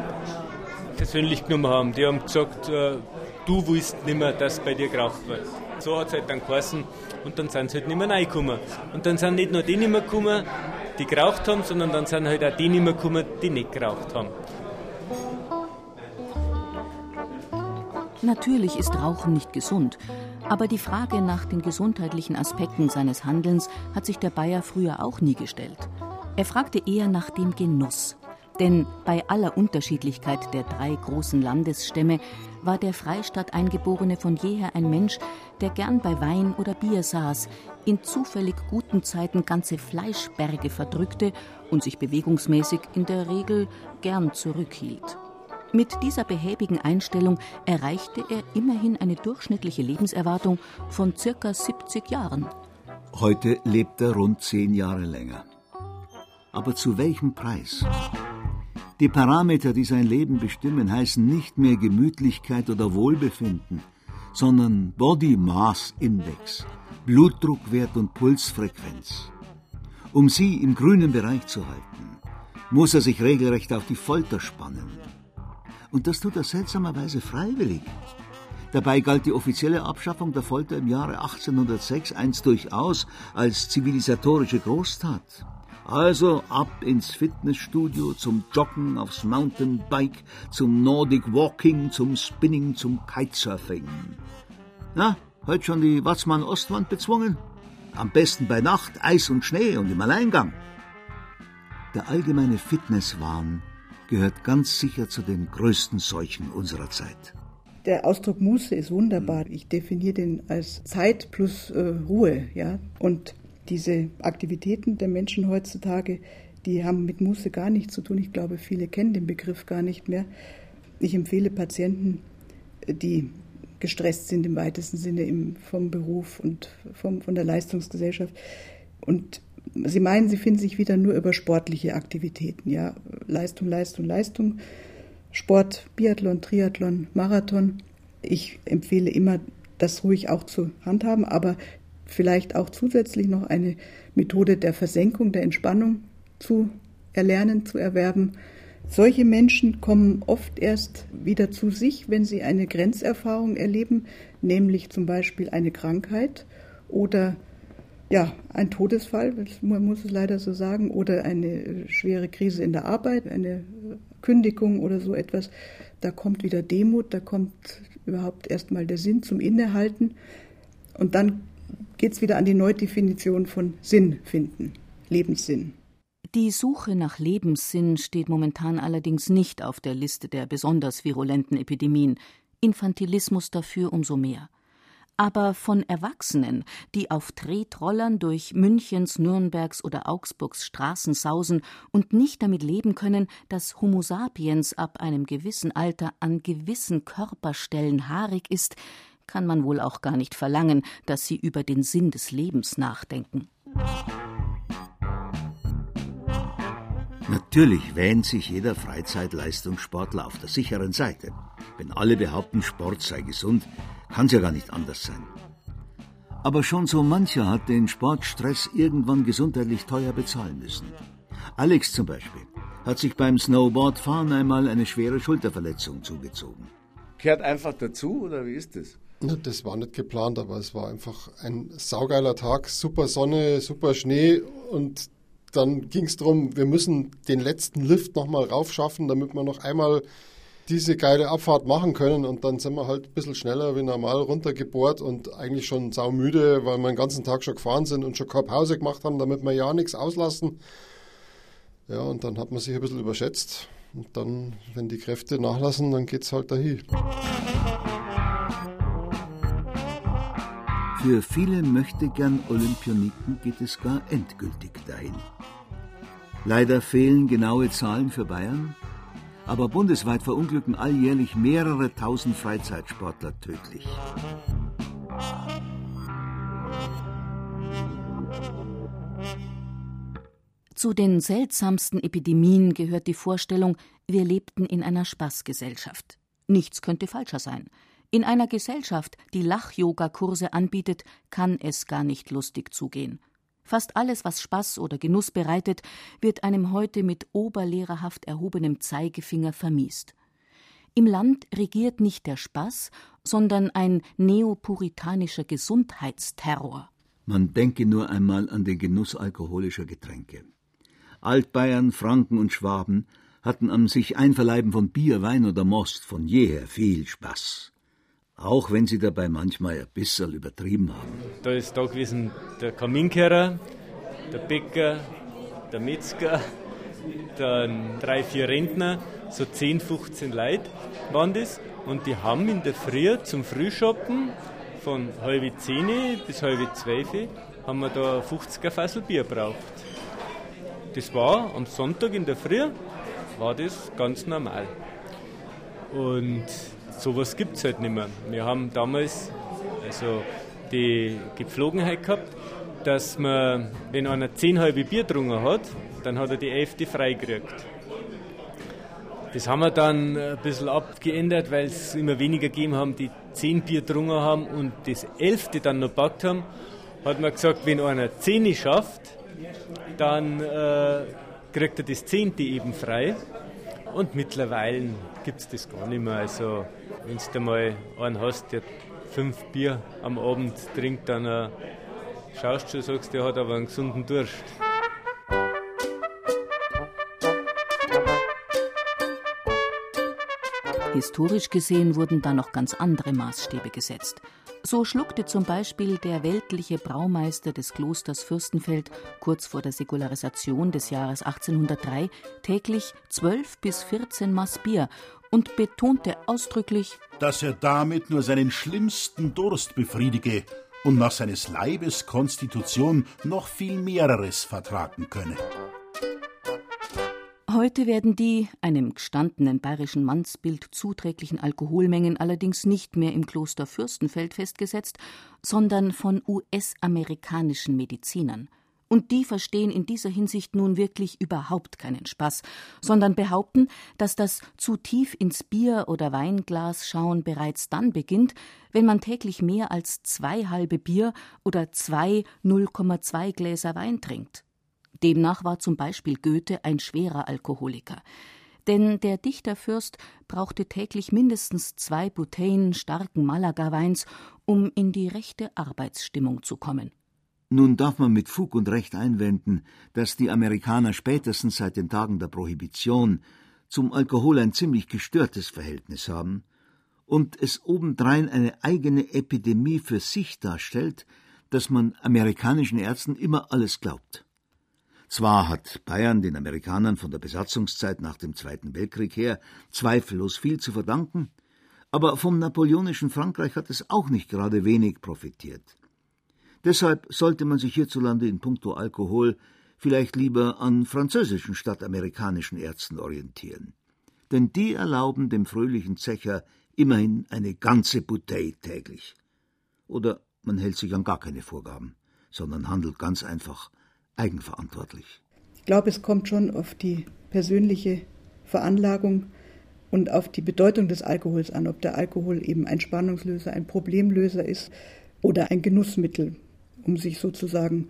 persönlich genommen haben. Die haben gesagt, äh, du willst nicht mehr, dass bei dir geraucht wird. So hat es halt dann geheißen und dann sind sie halt nicht mehr reingekommen. Und dann sind nicht nur die nicht mehr gekommen, die geraucht haben, sondern dann sind halt auch die nicht mehr gekommen, die nicht geraucht haben. Natürlich ist Rauchen nicht gesund, aber die Frage nach den gesundheitlichen Aspekten seines Handelns hat sich der Bayer früher auch nie gestellt. Er fragte eher nach dem Genuss. Denn bei aller Unterschiedlichkeit der drei großen Landesstämme war der Freistadt-Eingeborene von jeher ein Mensch, der gern bei Wein oder Bier saß, in zufällig guten Zeiten ganze Fleischberge verdrückte und sich bewegungsmäßig in der Regel gern zurückhielt. Mit dieser behäbigen Einstellung erreichte er immerhin eine durchschnittliche Lebenserwartung von circa 70 Jahren. Heute lebt er rund zehn Jahre länger. Aber zu welchem Preis? Die Parameter, die sein Leben bestimmen, heißen nicht mehr Gemütlichkeit oder Wohlbefinden, sondern Body Mass Index, Blutdruckwert und Pulsfrequenz. Um sie im grünen Bereich zu halten, muss er sich regelrecht auf die Folter spannen. Und das tut er seltsamerweise freiwillig. Dabei galt die offizielle Abschaffung der Folter im Jahre 1806 einst durchaus als zivilisatorische Großtat. Also ab ins Fitnessstudio, zum Joggen, aufs Mountainbike, zum Nordic Walking, zum Spinning, zum Kitesurfing. Na, heute schon die Watzmann-Ostwand bezwungen? Am besten bei Nacht, Eis und Schnee und im Alleingang. Der allgemeine Fitnesswahn gehört ganz sicher zu den größten Seuchen unserer Zeit. Der Ausdruck Muße ist wunderbar. Ich definiere den als Zeit plus äh, Ruhe, ja. Und diese Aktivitäten der Menschen heutzutage, die haben mit Muße gar nichts zu tun. Ich glaube, viele kennen den Begriff gar nicht mehr. Ich empfehle Patienten, die gestresst sind im weitesten Sinne im, vom Beruf und vom, von der Leistungsgesellschaft. Und sie meinen, sie finden sich wieder nur über sportliche Aktivitäten. Ja, Leistung, Leistung, Leistung. Sport, Biathlon, Triathlon, Marathon. Ich empfehle immer, das ruhig auch zu handhaben, aber vielleicht auch zusätzlich noch eine Methode der Versenkung, der Entspannung zu erlernen, zu erwerben. Solche Menschen kommen oft erst wieder zu sich, wenn sie eine Grenzerfahrung erleben, nämlich zum Beispiel eine Krankheit oder ja, ein Todesfall, man muss es leider so sagen, oder eine schwere Krise in der Arbeit, eine Kündigung oder so etwas. Da kommt wieder Demut, da kommt überhaupt erstmal der Sinn zum Innehalten. Und dann geht es wieder an die Neudefinition von Sinn finden, Lebenssinn. Die Suche nach Lebenssinn steht momentan allerdings nicht auf der Liste der besonders virulenten Epidemien. Infantilismus dafür umso mehr. Aber von Erwachsenen, die auf Tretrollern durch Münchens, Nürnbergs oder Augsburgs Straßen sausen und nicht damit leben können, dass Homo sapiens ab einem gewissen Alter an gewissen Körperstellen haarig ist, kann man wohl auch gar nicht verlangen, dass sie über den Sinn des Lebens nachdenken. Natürlich wähnt sich jeder Freizeitleistungssportler auf der sicheren Seite. Wenn alle behaupten, Sport sei gesund, kann es ja gar nicht anders sein. Aber schon so mancher hat den Sportstress irgendwann gesundheitlich teuer bezahlen müssen. Alex zum Beispiel hat sich beim Snowboardfahren einmal eine schwere Schulterverletzung zugezogen. Kehrt einfach dazu oder wie ist das? Das war nicht geplant, aber es war einfach ein saugeiler Tag, super Sonne, super Schnee und dann ging es darum, wir müssen den letzten Lift nochmal raufschaffen, damit wir noch einmal diese geile Abfahrt machen können und dann sind wir halt ein bisschen schneller wie normal runtergebohrt und eigentlich schon saumüde, weil wir den ganzen Tag schon gefahren sind und schon keine Pause gemacht haben, damit wir ja nichts auslassen. Ja, und dann hat man sich ein bisschen überschätzt und dann, wenn die Kräfte nachlassen, dann geht es halt dahin. Für viele möchtegern Olympioniken geht es gar endgültig dahin. Leider fehlen genaue Zahlen für Bayern, aber bundesweit verunglücken alljährlich mehrere tausend Freizeitsportler tödlich. Zu den seltsamsten Epidemien gehört die Vorstellung, wir lebten in einer Spaßgesellschaft. Nichts könnte falscher sein. In einer Gesellschaft, die Lach-Yoga-Kurse anbietet, kann es gar nicht lustig zugehen. Fast alles, was Spaß oder Genuss bereitet, wird einem heute mit oberlehrerhaft erhobenem Zeigefinger vermiest. Im Land regiert nicht der Spaß, sondern ein neopuritanischer Gesundheitsterror. Man denke nur einmal an den Genuss alkoholischer Getränke. Altbayern, Franken und Schwaben hatten am sich Einverleiben von Bier, Wein oder Most von jeher viel Spaß. Auch wenn sie dabei manchmal ein bisschen übertrieben haben. Da ist da gewesen der Kaminkehrer, der Bäcker, der Metzger, dann drei, vier Rentner, so 10, 15 Leute waren das. Und die haben in der Früh zum Frühschoppen von halb zehn bis halb zwölf haben wir da 50er Fassel Bier braucht. Das war am Sonntag in der Früh, war das ganz normal. Und sowas gibt es halt nicht mehr. Wir haben damals also die Gepflogenheit gehabt, dass man, wenn einer zehn halbe Bier getrunken hat, dann hat er die elfte freigekriegt. Das haben wir dann ein bisschen abgeändert, weil es immer weniger gegeben haben, die zehn Bier getrunken haben und das elfte dann noch gepackt haben. Hat man gesagt, wenn einer zehn schafft, dann äh, kriegt er das zehnte eben frei. Und mittlerweile gibt es das gar nicht mehr. Also, wenn du mal einen hast, der fünf Bier am Abend trinkt, dann äh, schaust du, sagst, der hat aber einen gesunden Durst. Historisch gesehen wurden da noch ganz andere Maßstäbe gesetzt. So schluckte zum Beispiel der weltliche Braumeister des Klosters Fürstenfeld kurz vor der Säkularisation des Jahres 1803 täglich 12 bis 14 Maß Bier und betonte ausdrücklich, dass er damit nur seinen schlimmsten Durst befriedige und nach seines Leibes Konstitution noch viel mehreres vertragen könne. Heute werden die einem gestandenen bayerischen Mannsbild zuträglichen Alkoholmengen allerdings nicht mehr im Kloster Fürstenfeld festgesetzt, sondern von US-amerikanischen Medizinern. Und die verstehen in dieser Hinsicht nun wirklich überhaupt keinen Spaß, sondern behaupten, dass das zu tief ins Bier oder Weinglas schauen bereits dann beginnt, wenn man täglich mehr als zwei halbe Bier oder zwei 0,2 Gläser Wein trinkt. Demnach war zum Beispiel Goethe ein schwerer Alkoholiker. Denn der Dichterfürst brauchte täglich mindestens zwei Bouteillen starken Malaga-Weins, um in die rechte Arbeitsstimmung zu kommen. Nun darf man mit Fug und Recht einwenden, dass die Amerikaner spätestens seit den Tagen der Prohibition zum Alkohol ein ziemlich gestörtes Verhältnis haben und es obendrein eine eigene Epidemie für sich darstellt, dass man amerikanischen Ärzten immer alles glaubt. Zwar hat Bayern den Amerikanern von der Besatzungszeit nach dem Zweiten Weltkrieg her zweifellos viel zu verdanken, aber vom napoleonischen Frankreich hat es auch nicht gerade wenig profitiert. Deshalb sollte man sich hierzulande in puncto Alkohol vielleicht lieber an französischen statt amerikanischen Ärzten orientieren. Denn die erlauben dem fröhlichen Zecher immerhin eine ganze Bouteille täglich. Oder man hält sich an gar keine Vorgaben, sondern handelt ganz einfach eigenverantwortlich. Ich glaube, es kommt schon auf die persönliche Veranlagung und auf die Bedeutung des Alkohols an, ob der Alkohol eben ein Spannungslöser, ein Problemlöser ist oder ein Genussmittel, um sich sozusagen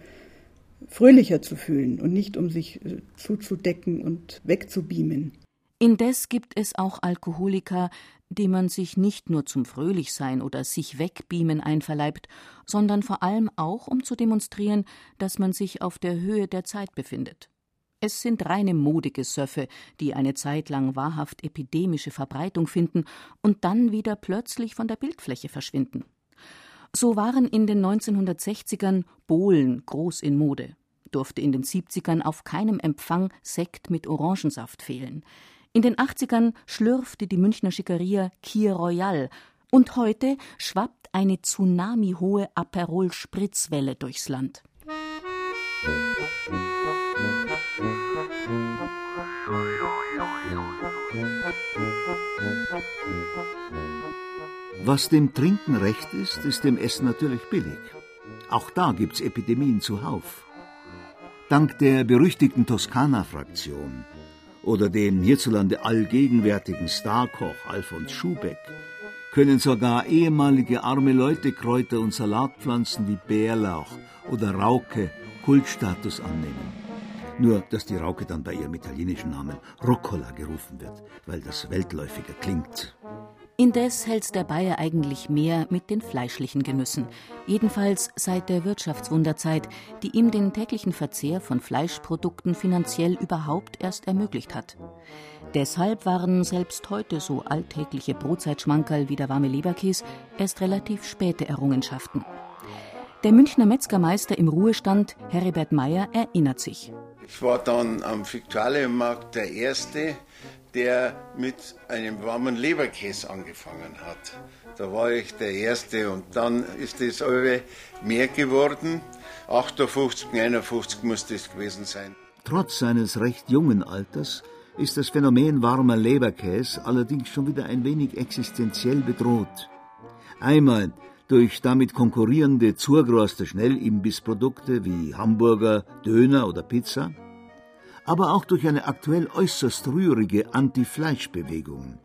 fröhlicher zu fühlen und nicht um sich äh, zuzudecken und wegzubeamen. Indes gibt es auch Alkoholiker, die man sich nicht nur zum Fröhlichsein oder sich wegbeamen einverleibt, sondern vor allem auch, um zu demonstrieren, dass man sich auf der Höhe der Zeit befindet. Es sind reine Modegesöffe, die eine Zeit lang wahrhaft epidemische Verbreitung finden und dann wieder plötzlich von der Bildfläche verschwinden. So waren in den 1960ern Bohlen groß in Mode, durfte in den 70ern auf keinem Empfang Sekt mit Orangensaft fehlen. In den 80ern schlürfte die Münchner Schickeria Kier Royal und heute schwappt eine tsunamihohe Aperol-Spritzwelle durchs Land. Was dem Trinken recht ist, ist dem Essen natürlich billig. Auch da gibt's Epidemien zuhauf. Dank der berüchtigten Toskana-Fraktion oder dem hierzulande allgegenwärtigen Starkoch Alfons Schubeck können sogar ehemalige arme Leute Kräuter und Salatpflanzen wie Bärlauch oder Rauke Kultstatus annehmen. Nur, dass die Rauke dann bei ihrem italienischen Namen Rucola gerufen wird, weil das weltläufiger klingt. Indes hält der Bayer eigentlich mehr mit den fleischlichen Genüssen, jedenfalls seit der Wirtschaftswunderzeit, die ihm den täglichen Verzehr von Fleischprodukten finanziell überhaupt erst ermöglicht hat. Deshalb waren selbst heute so alltägliche Brotzeitschmankerl wie der warme Leberkäse erst relativ späte Errungenschaften. Der Münchner Metzgermeister im Ruhestand, Heribert Meyer, erinnert sich. Ich war dann am Viktualienmarkt der Erste, der mit einem warmen Leberkäse angefangen hat. Da war ich der Erste und dann ist es alle mehr geworden. 58, 59 muss das gewesen sein. Trotz seines recht jungen Alters ist das Phänomen warmer Leberkäse allerdings schon wieder ein wenig existenziell bedroht. Einmal durch damit konkurrierende zugroste Schnellimbissprodukte wie Hamburger, Döner oder Pizza – aber auch durch eine aktuell äußerst rührige Anti-Fleisch-Bewegung.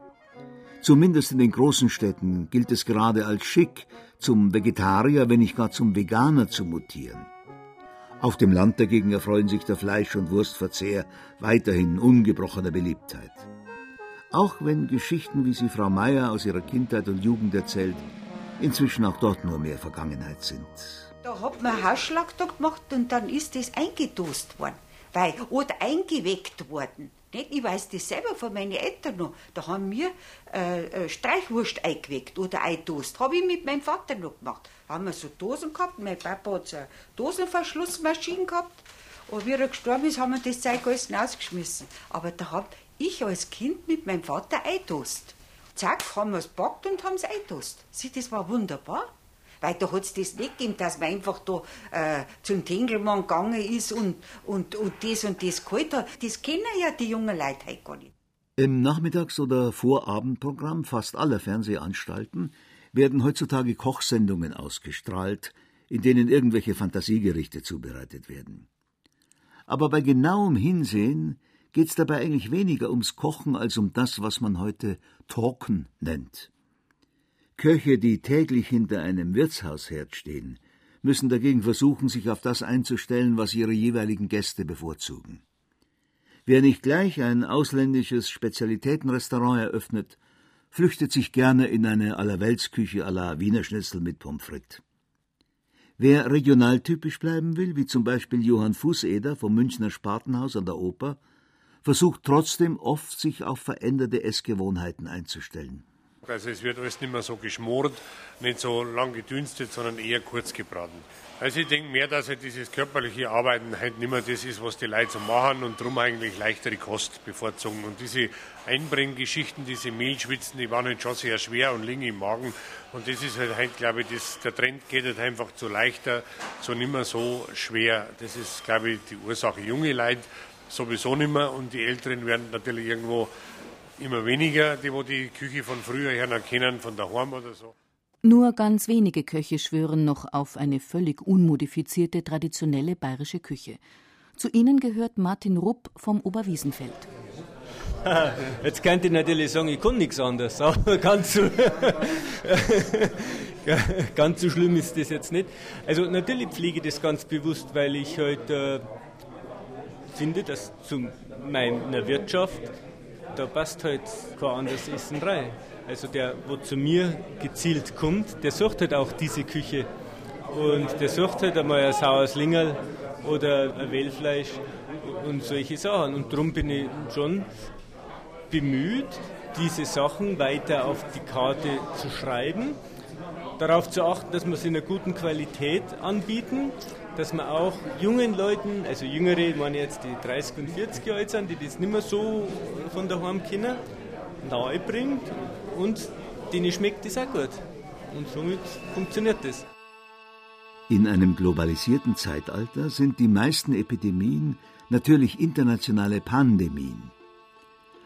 Zumindest in den großen Städten gilt es gerade als schick, zum Vegetarier, wenn nicht gar zum Veganer zu mutieren. Auf dem Land dagegen erfreuen sich der Fleisch- und Wurstverzehr weiterhin ungebrochener Beliebtheit. Auch wenn Geschichten, wie sie Frau Meier aus ihrer Kindheit und Jugend erzählt, inzwischen auch dort nur mehr Vergangenheit sind. Da hat man Haschlag gemacht und dann ist das eingedost worden weil, oder eingeweckt worden. Nicht? Ich weiß das selber von meinen Eltern noch. Da haben wir äh, äh Streichwurst eingeweckt oder Eintoast. Habe ich mit meinem Vater noch gemacht. Da haben wir so Dosen gehabt. Mein Papa hat so eine Dosenverschlussmaschine gehabt. Und wie er gestorben ist, haben wir das Zeug alles rausgeschmissen. Aber da habe ich als Kind mit meinem Vater Eintoast. Zack, haben wir es gepackt und haben es Eintoast. Sieh, das war wunderbar. Weil da hat es das nicht gegeben, dass man einfach da äh, zum Tengelmann gegangen ist und, und, und das und das geholt hat. Das kennen ja die jungen Leute heute gar nicht. Im Nachmittags- oder Vorabendprogramm fast aller Fernsehanstalten werden heutzutage Kochsendungen ausgestrahlt, in denen irgendwelche Fantasiegerichte zubereitet werden. Aber bei genauem Hinsehen geht es dabei eigentlich weniger ums Kochen als um das, was man heute Talken nennt. Köche, die täglich hinter einem Wirtshausherd stehen, müssen dagegen versuchen, sich auf das einzustellen, was ihre jeweiligen Gäste bevorzugen. Wer nicht gleich ein ausländisches Spezialitätenrestaurant eröffnet, flüchtet sich gerne in eine Allerweltsküche à la Wiener Schnitzel mit Pommes frites. Wer regionaltypisch bleiben will, wie zum Beispiel Johann Fußeder vom Münchner Spatenhaus an der Oper, versucht trotzdem oft, sich auf veränderte Essgewohnheiten einzustellen. Also es wird alles nicht mehr so geschmort, nicht so lang gedünstet, sondern eher kurz gebraten. Also ich denke mehr, dass halt dieses körperliche Arbeiten halt nicht mehr das ist, was die Leute so machen und darum eigentlich leichtere Kost bevorzugen. Und diese Einbringgeschichten, diese Mehlschwitzen, die waren halt schon sehr schwer und liegen im Magen. Und das ist halt heute, glaube ich, das, der Trend geht halt einfach zu leichter, zu nicht mehr so schwer. Das ist, glaube ich, die Ursache. Junge Leute sowieso nicht mehr und die Älteren werden natürlich irgendwo immer weniger, die wo die Küche von früher her noch kennen, von daheim oder so. Nur ganz wenige Köche schwören noch auf eine völlig unmodifizierte traditionelle bayerische Küche. Zu ihnen gehört Martin Rupp vom Oberwiesenfeld. Jetzt könnte ich natürlich sagen, ich kann nichts anderes, aber ganz so, ganz so schlimm ist das jetzt nicht. Also natürlich pflege ich das ganz bewusst, weil ich halt äh, finde, dass zu meiner Wirtschaft da passt halt kein anderes Essen rein. Also der, wo zu mir gezielt kommt, der sucht halt auch diese Küche. Und der sucht halt einmal ein saures Lingerl oder ein Wellfleisch und solche Sachen. Und darum bin ich schon bemüht, diese Sachen weiter auf die Karte zu schreiben, darauf zu achten, dass wir sie in einer guten Qualität anbieten dass man auch jungen Leuten, also jüngere, meine jetzt die 30 und 40 Jahre alt sind, die das nicht mehr so von daheim kennen, nahe bringt und denen schmeckt das auch gut. Und somit funktioniert das. In einem globalisierten Zeitalter sind die meisten Epidemien natürlich internationale Pandemien.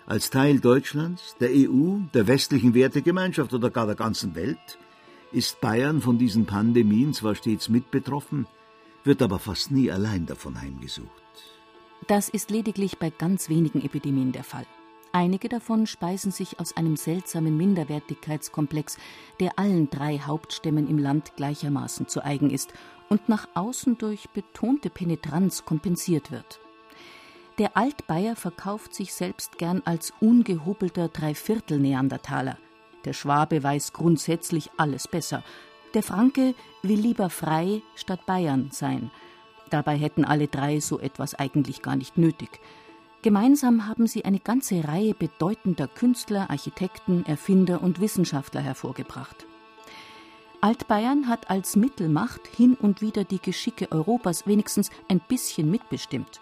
Als Teil Deutschlands, der EU, der westlichen Wertegemeinschaft oder gar der ganzen Welt ist Bayern von diesen Pandemien zwar stets mit betroffen, wird aber fast nie allein davon heimgesucht. Das ist lediglich bei ganz wenigen Epidemien der Fall. Einige davon speisen sich aus einem seltsamen Minderwertigkeitskomplex, der allen drei Hauptstämmen im Land gleichermaßen zu eigen ist und nach außen durch betonte Penetranz kompensiert wird. Der Altbayer verkauft sich selbst gern als ungehobelter Dreiviertel-Neandertaler, Der Schwabe weiß grundsätzlich alles besser. Der Franke will lieber frei statt Bayern sein. Dabei hätten alle drei so etwas eigentlich gar nicht nötig. Gemeinsam haben sie eine ganze Reihe bedeutender Künstler, Architekten, Erfinder und Wissenschaftler hervorgebracht. Altbayern hat als Mittelmacht hin und wieder die Geschicke Europas wenigstens ein bisschen mitbestimmt.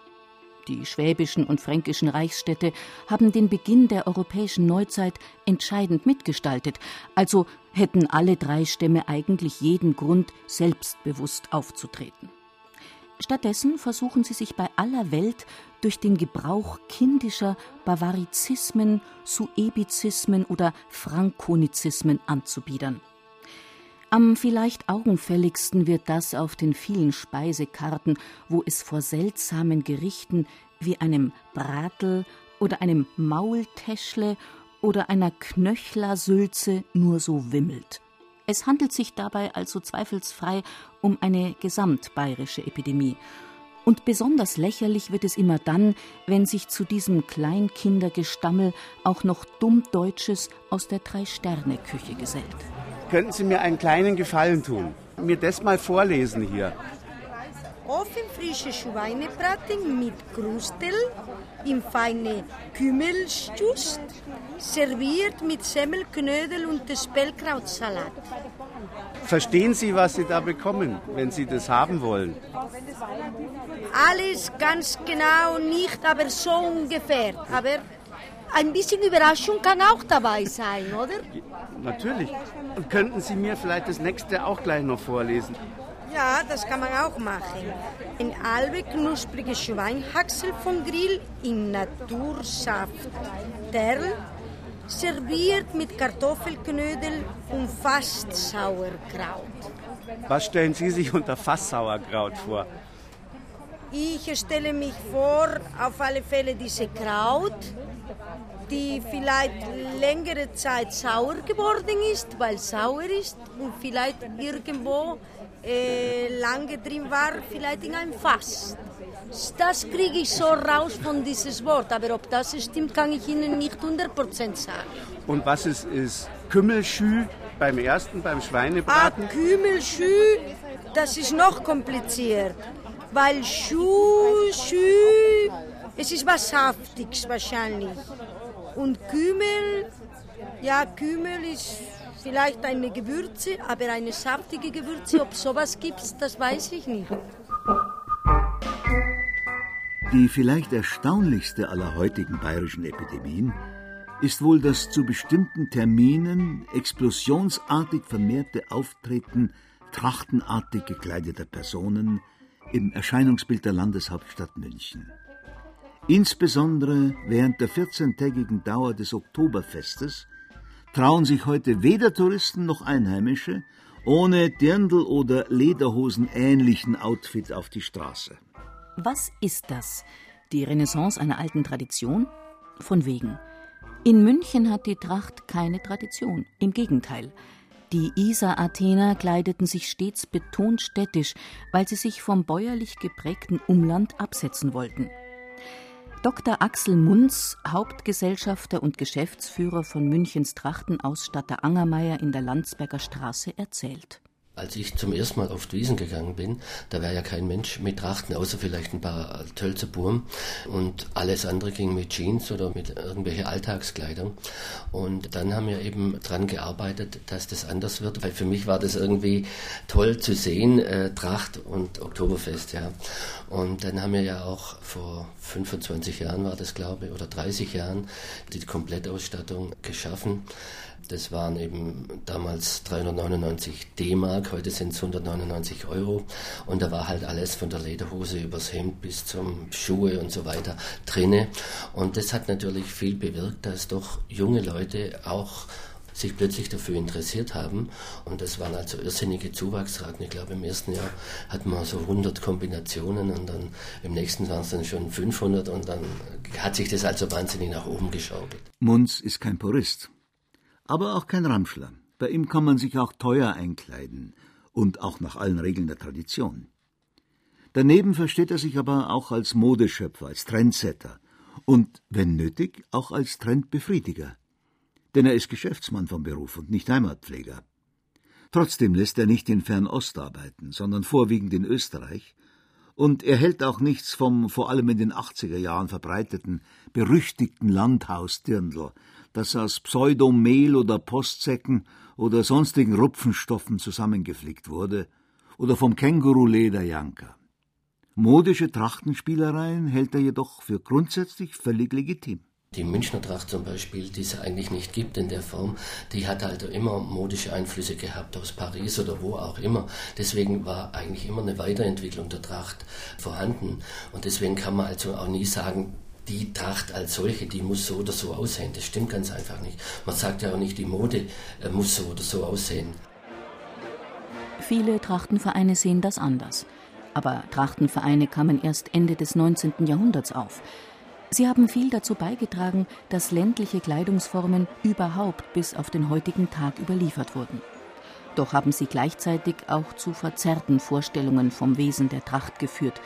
Die schwäbischen und fränkischen Reichsstädte haben den Beginn der europäischen Neuzeit entscheidend mitgestaltet, also hätten alle drei Stämme eigentlich jeden Grund, selbstbewusst aufzutreten. Stattdessen versuchen sie sich bei aller Welt durch den Gebrauch kindischer Bavarizismen, Suebizismen oder Frankonizismen anzubiedern. Am vielleicht augenfälligsten wird das auf den vielen Speisekarten, wo es vor seltsamen Gerichten wie einem Bratel oder einem Maultäschle oder einer Knöchlersülze nur so wimmelt. Es handelt sich dabei also zweifelsfrei um eine gesamtbayerische Epidemie. Und besonders lächerlich wird es immer dann, wenn sich zu diesem Kleinkindergestammel auch noch Dummdeutsches aus der Drei-Sterne-Küche gesellt. Könnten Sie mir einen kleinen Gefallen tun? Mir das mal vorlesen hier. Ofenfrische Schweinebraten mit Krustel im feine Kümmelstust, serviert mit Semmelknödel und Spellkrautsalat. Verstehen Sie, was Sie da bekommen, wenn Sie das haben wollen? Alles ganz genau nicht, aber so ungefähr. Aber ein bisschen Überraschung kann auch dabei sein, oder? Natürlich. Und könnten Sie mir vielleicht das nächste auch gleich noch vorlesen? Ja, das kann man auch machen. Ein halbe knusprige Schweinhaxel vom Grill in Natursaft. Terl, serviert mit Kartoffelknödel und fast Sauerkraut. Was stellen Sie sich unter Fasssauerkraut vor? Ich stelle mich vor, auf alle Fälle diese Kraut, die vielleicht längere Zeit sauer geworden ist, weil sauer ist und vielleicht irgendwo äh, lange drin war, vielleicht in einem Fass. Das kriege ich so raus von dieses Wort, aber ob das stimmt, kann ich Ihnen nicht 100% sagen. Und was ist, ist Kümmelschü beim ersten, beim Schweinebraten? Ah, Kümmelschü, das ist noch kompliziert, weil Schuh, Schü, es ist was Saftiges wahrscheinlich. Und Kümmel, ja, Kümmel ist vielleicht eine Gewürze, aber eine saftige Gewürze, ob sowas gibt, das weiß ich nicht. Die vielleicht erstaunlichste aller heutigen bayerischen Epidemien ist wohl das zu bestimmten Terminen explosionsartig vermehrte Auftreten trachtenartig gekleideter Personen im Erscheinungsbild der Landeshauptstadt München. Insbesondere während der 14-tägigen Dauer des Oktoberfestes trauen sich heute weder Touristen noch Einheimische ohne Dirndl oder Lederhosen ähnlichen Outfit auf die Straße. Was ist das? Die Renaissance einer alten Tradition? Von wegen. In München hat die Tracht keine Tradition. Im Gegenteil. Die Isar-Athener kleideten sich stets betont städtisch, weil sie sich vom bäuerlich geprägten Umland absetzen wollten. Dr. Axel Munz, Hauptgesellschafter und Geschäftsführer von Münchens Trachtenausstatter Angermeier in der Landsberger Straße, erzählt. Als ich zum ersten Mal auf die Wiesen gegangen bin, da war ja kein Mensch mit Trachten, außer vielleicht ein paar Tölzerburm. Und alles andere ging mit Jeans oder mit irgendwelche Alltagskleidung. Und dann haben wir eben dran gearbeitet, dass das anders wird, weil für mich war das irgendwie toll zu sehen, äh, Tracht und Oktoberfest, ja. Und dann haben wir ja auch vor 25 Jahren war das, glaube ich, oder 30 Jahren die Komplettausstattung geschaffen. Das waren eben damals 399 D-Mark, heute sind es 199 Euro. Und da war halt alles von der Lederhose übers Hemd bis zum Schuhe und so weiter drinne. Und das hat natürlich viel bewirkt, dass doch junge Leute auch sich plötzlich dafür interessiert haben. Und das waren also irrsinnige Zuwachsraten. Ich glaube, im ersten Jahr hatten wir so 100 Kombinationen und dann im nächsten waren es dann schon 500 und dann hat sich das also wahnsinnig nach oben geschaukelt. Munz ist kein Purist aber auch kein Ramschler. Bei ihm kann man sich auch teuer einkleiden und auch nach allen Regeln der Tradition. Daneben versteht er sich aber auch als Modeschöpfer, als Trendsetter und, wenn nötig, auch als Trendbefriediger. Denn er ist Geschäftsmann vom Beruf und nicht Heimatpfleger. Trotzdem lässt er nicht in Fernost arbeiten, sondern vorwiegend in Österreich, und er hält auch nichts vom vor allem in den 80er Jahren verbreiteten, berüchtigten Landhausdirndl, das aus Pseudomehl oder Postsäcken oder sonstigen Rupfenstoffen zusammengeflickt wurde, oder vom Kängurulederjanker. Modische Trachtenspielereien hält er jedoch für grundsätzlich völlig legitim. Die Münchner Tracht zum Beispiel, die es eigentlich nicht gibt in der Form, die hat halt immer modische Einflüsse gehabt aus Paris oder wo auch immer. Deswegen war eigentlich immer eine Weiterentwicklung der Tracht vorhanden. Und deswegen kann man also auch nie sagen, die Tracht als solche, die muss so oder so aussehen. Das stimmt ganz einfach nicht. Man sagt ja auch nicht, die Mode äh, muss so oder so aussehen. Viele Trachtenvereine sehen das anders. Aber Trachtenvereine kamen erst Ende des 19. Jahrhunderts auf. Sie haben viel dazu beigetragen, dass ländliche Kleidungsformen überhaupt bis auf den heutigen Tag überliefert wurden. Doch haben sie gleichzeitig auch zu verzerrten Vorstellungen vom Wesen der Tracht geführt.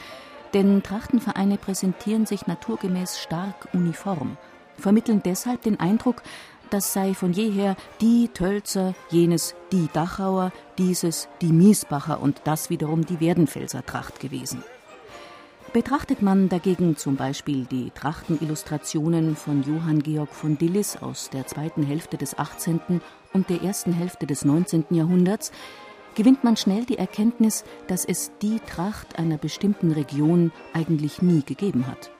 Denn Trachtenvereine präsentieren sich naturgemäß stark uniform, vermitteln deshalb den Eindruck, das sei von jeher die Tölzer, jenes die Dachauer, dieses die Miesbacher und das wiederum die Werdenfelser Tracht gewesen. Betrachtet man dagegen zum Beispiel die Trachtenillustrationen von Johann Georg von Dillis aus der zweiten Hälfte des 18. und der ersten Hälfte des 19. Jahrhunderts, gewinnt man schnell die Erkenntnis, dass es die Tracht einer bestimmten Region eigentlich nie gegeben hat.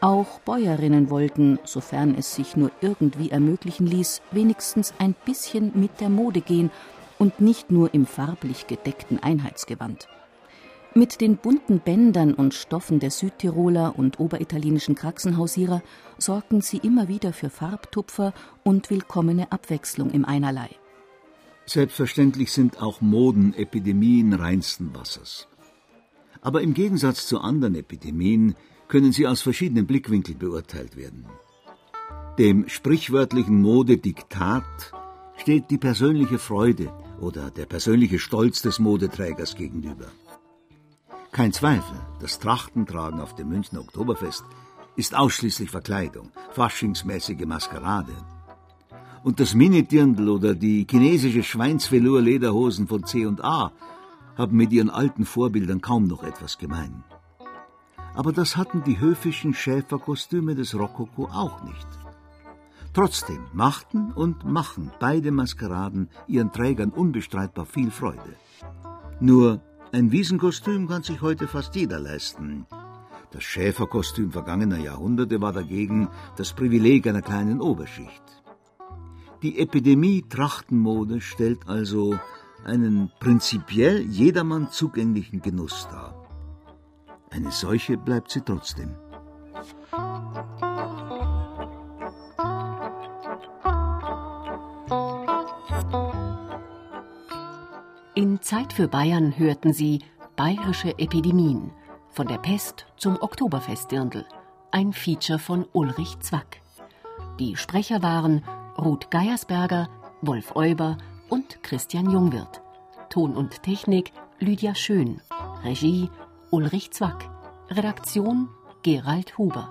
Auch Bäuerinnen wollten, sofern es sich nur irgendwie ermöglichen ließ, wenigstens ein bisschen mit der Mode gehen und nicht nur im farblich gedeckten Einheitsgewand. Mit den bunten Bändern und Stoffen der Südtiroler und oberitalienischen Kraxenhausierer sorgten sie immer wieder für Farbtupfer und willkommene Abwechslung im Einerlei. Selbstverständlich sind auch Moden Epidemien reinsten Wassers. Aber im Gegensatz zu anderen Epidemien können sie aus verschiedenen Blickwinkeln beurteilt werden. Dem sprichwörtlichen Modediktat steht die persönliche Freude oder der persönliche Stolz des Modeträgers gegenüber. Kein Zweifel, das Trachtentragen auf dem Münchner Oktoberfest ist ausschließlich Verkleidung, faschingsmäßige Maskerade. Und das Mini-Dirndl oder die chinesische Schweinsvelour-Lederhosen von C&A haben mit ihren alten Vorbildern kaum noch etwas gemein aber das hatten die höfischen Schäferkostüme des Rokoko auch nicht. Trotzdem machten und machen beide Maskeraden ihren Trägern unbestreitbar viel Freude. Nur ein Wiesenkostüm kann sich heute fast jeder leisten. Das Schäferkostüm vergangener Jahrhunderte war dagegen das Privileg einer kleinen Oberschicht. Die Epidemie Trachtenmode stellt also einen prinzipiell jedermann zugänglichen Genuss dar. Eine solche bleibt sie trotzdem. In Zeit für Bayern hörten Sie Bayerische Epidemien von der Pest zum Oktoberfestdirndl, ein Feature von Ulrich Zwack. Die Sprecher waren Ruth Geiersberger, Wolf Euber und Christian Jungwirth. Ton und Technik Lydia Schön. Regie Ulrich Zwack. Redaktion Gerald Huber.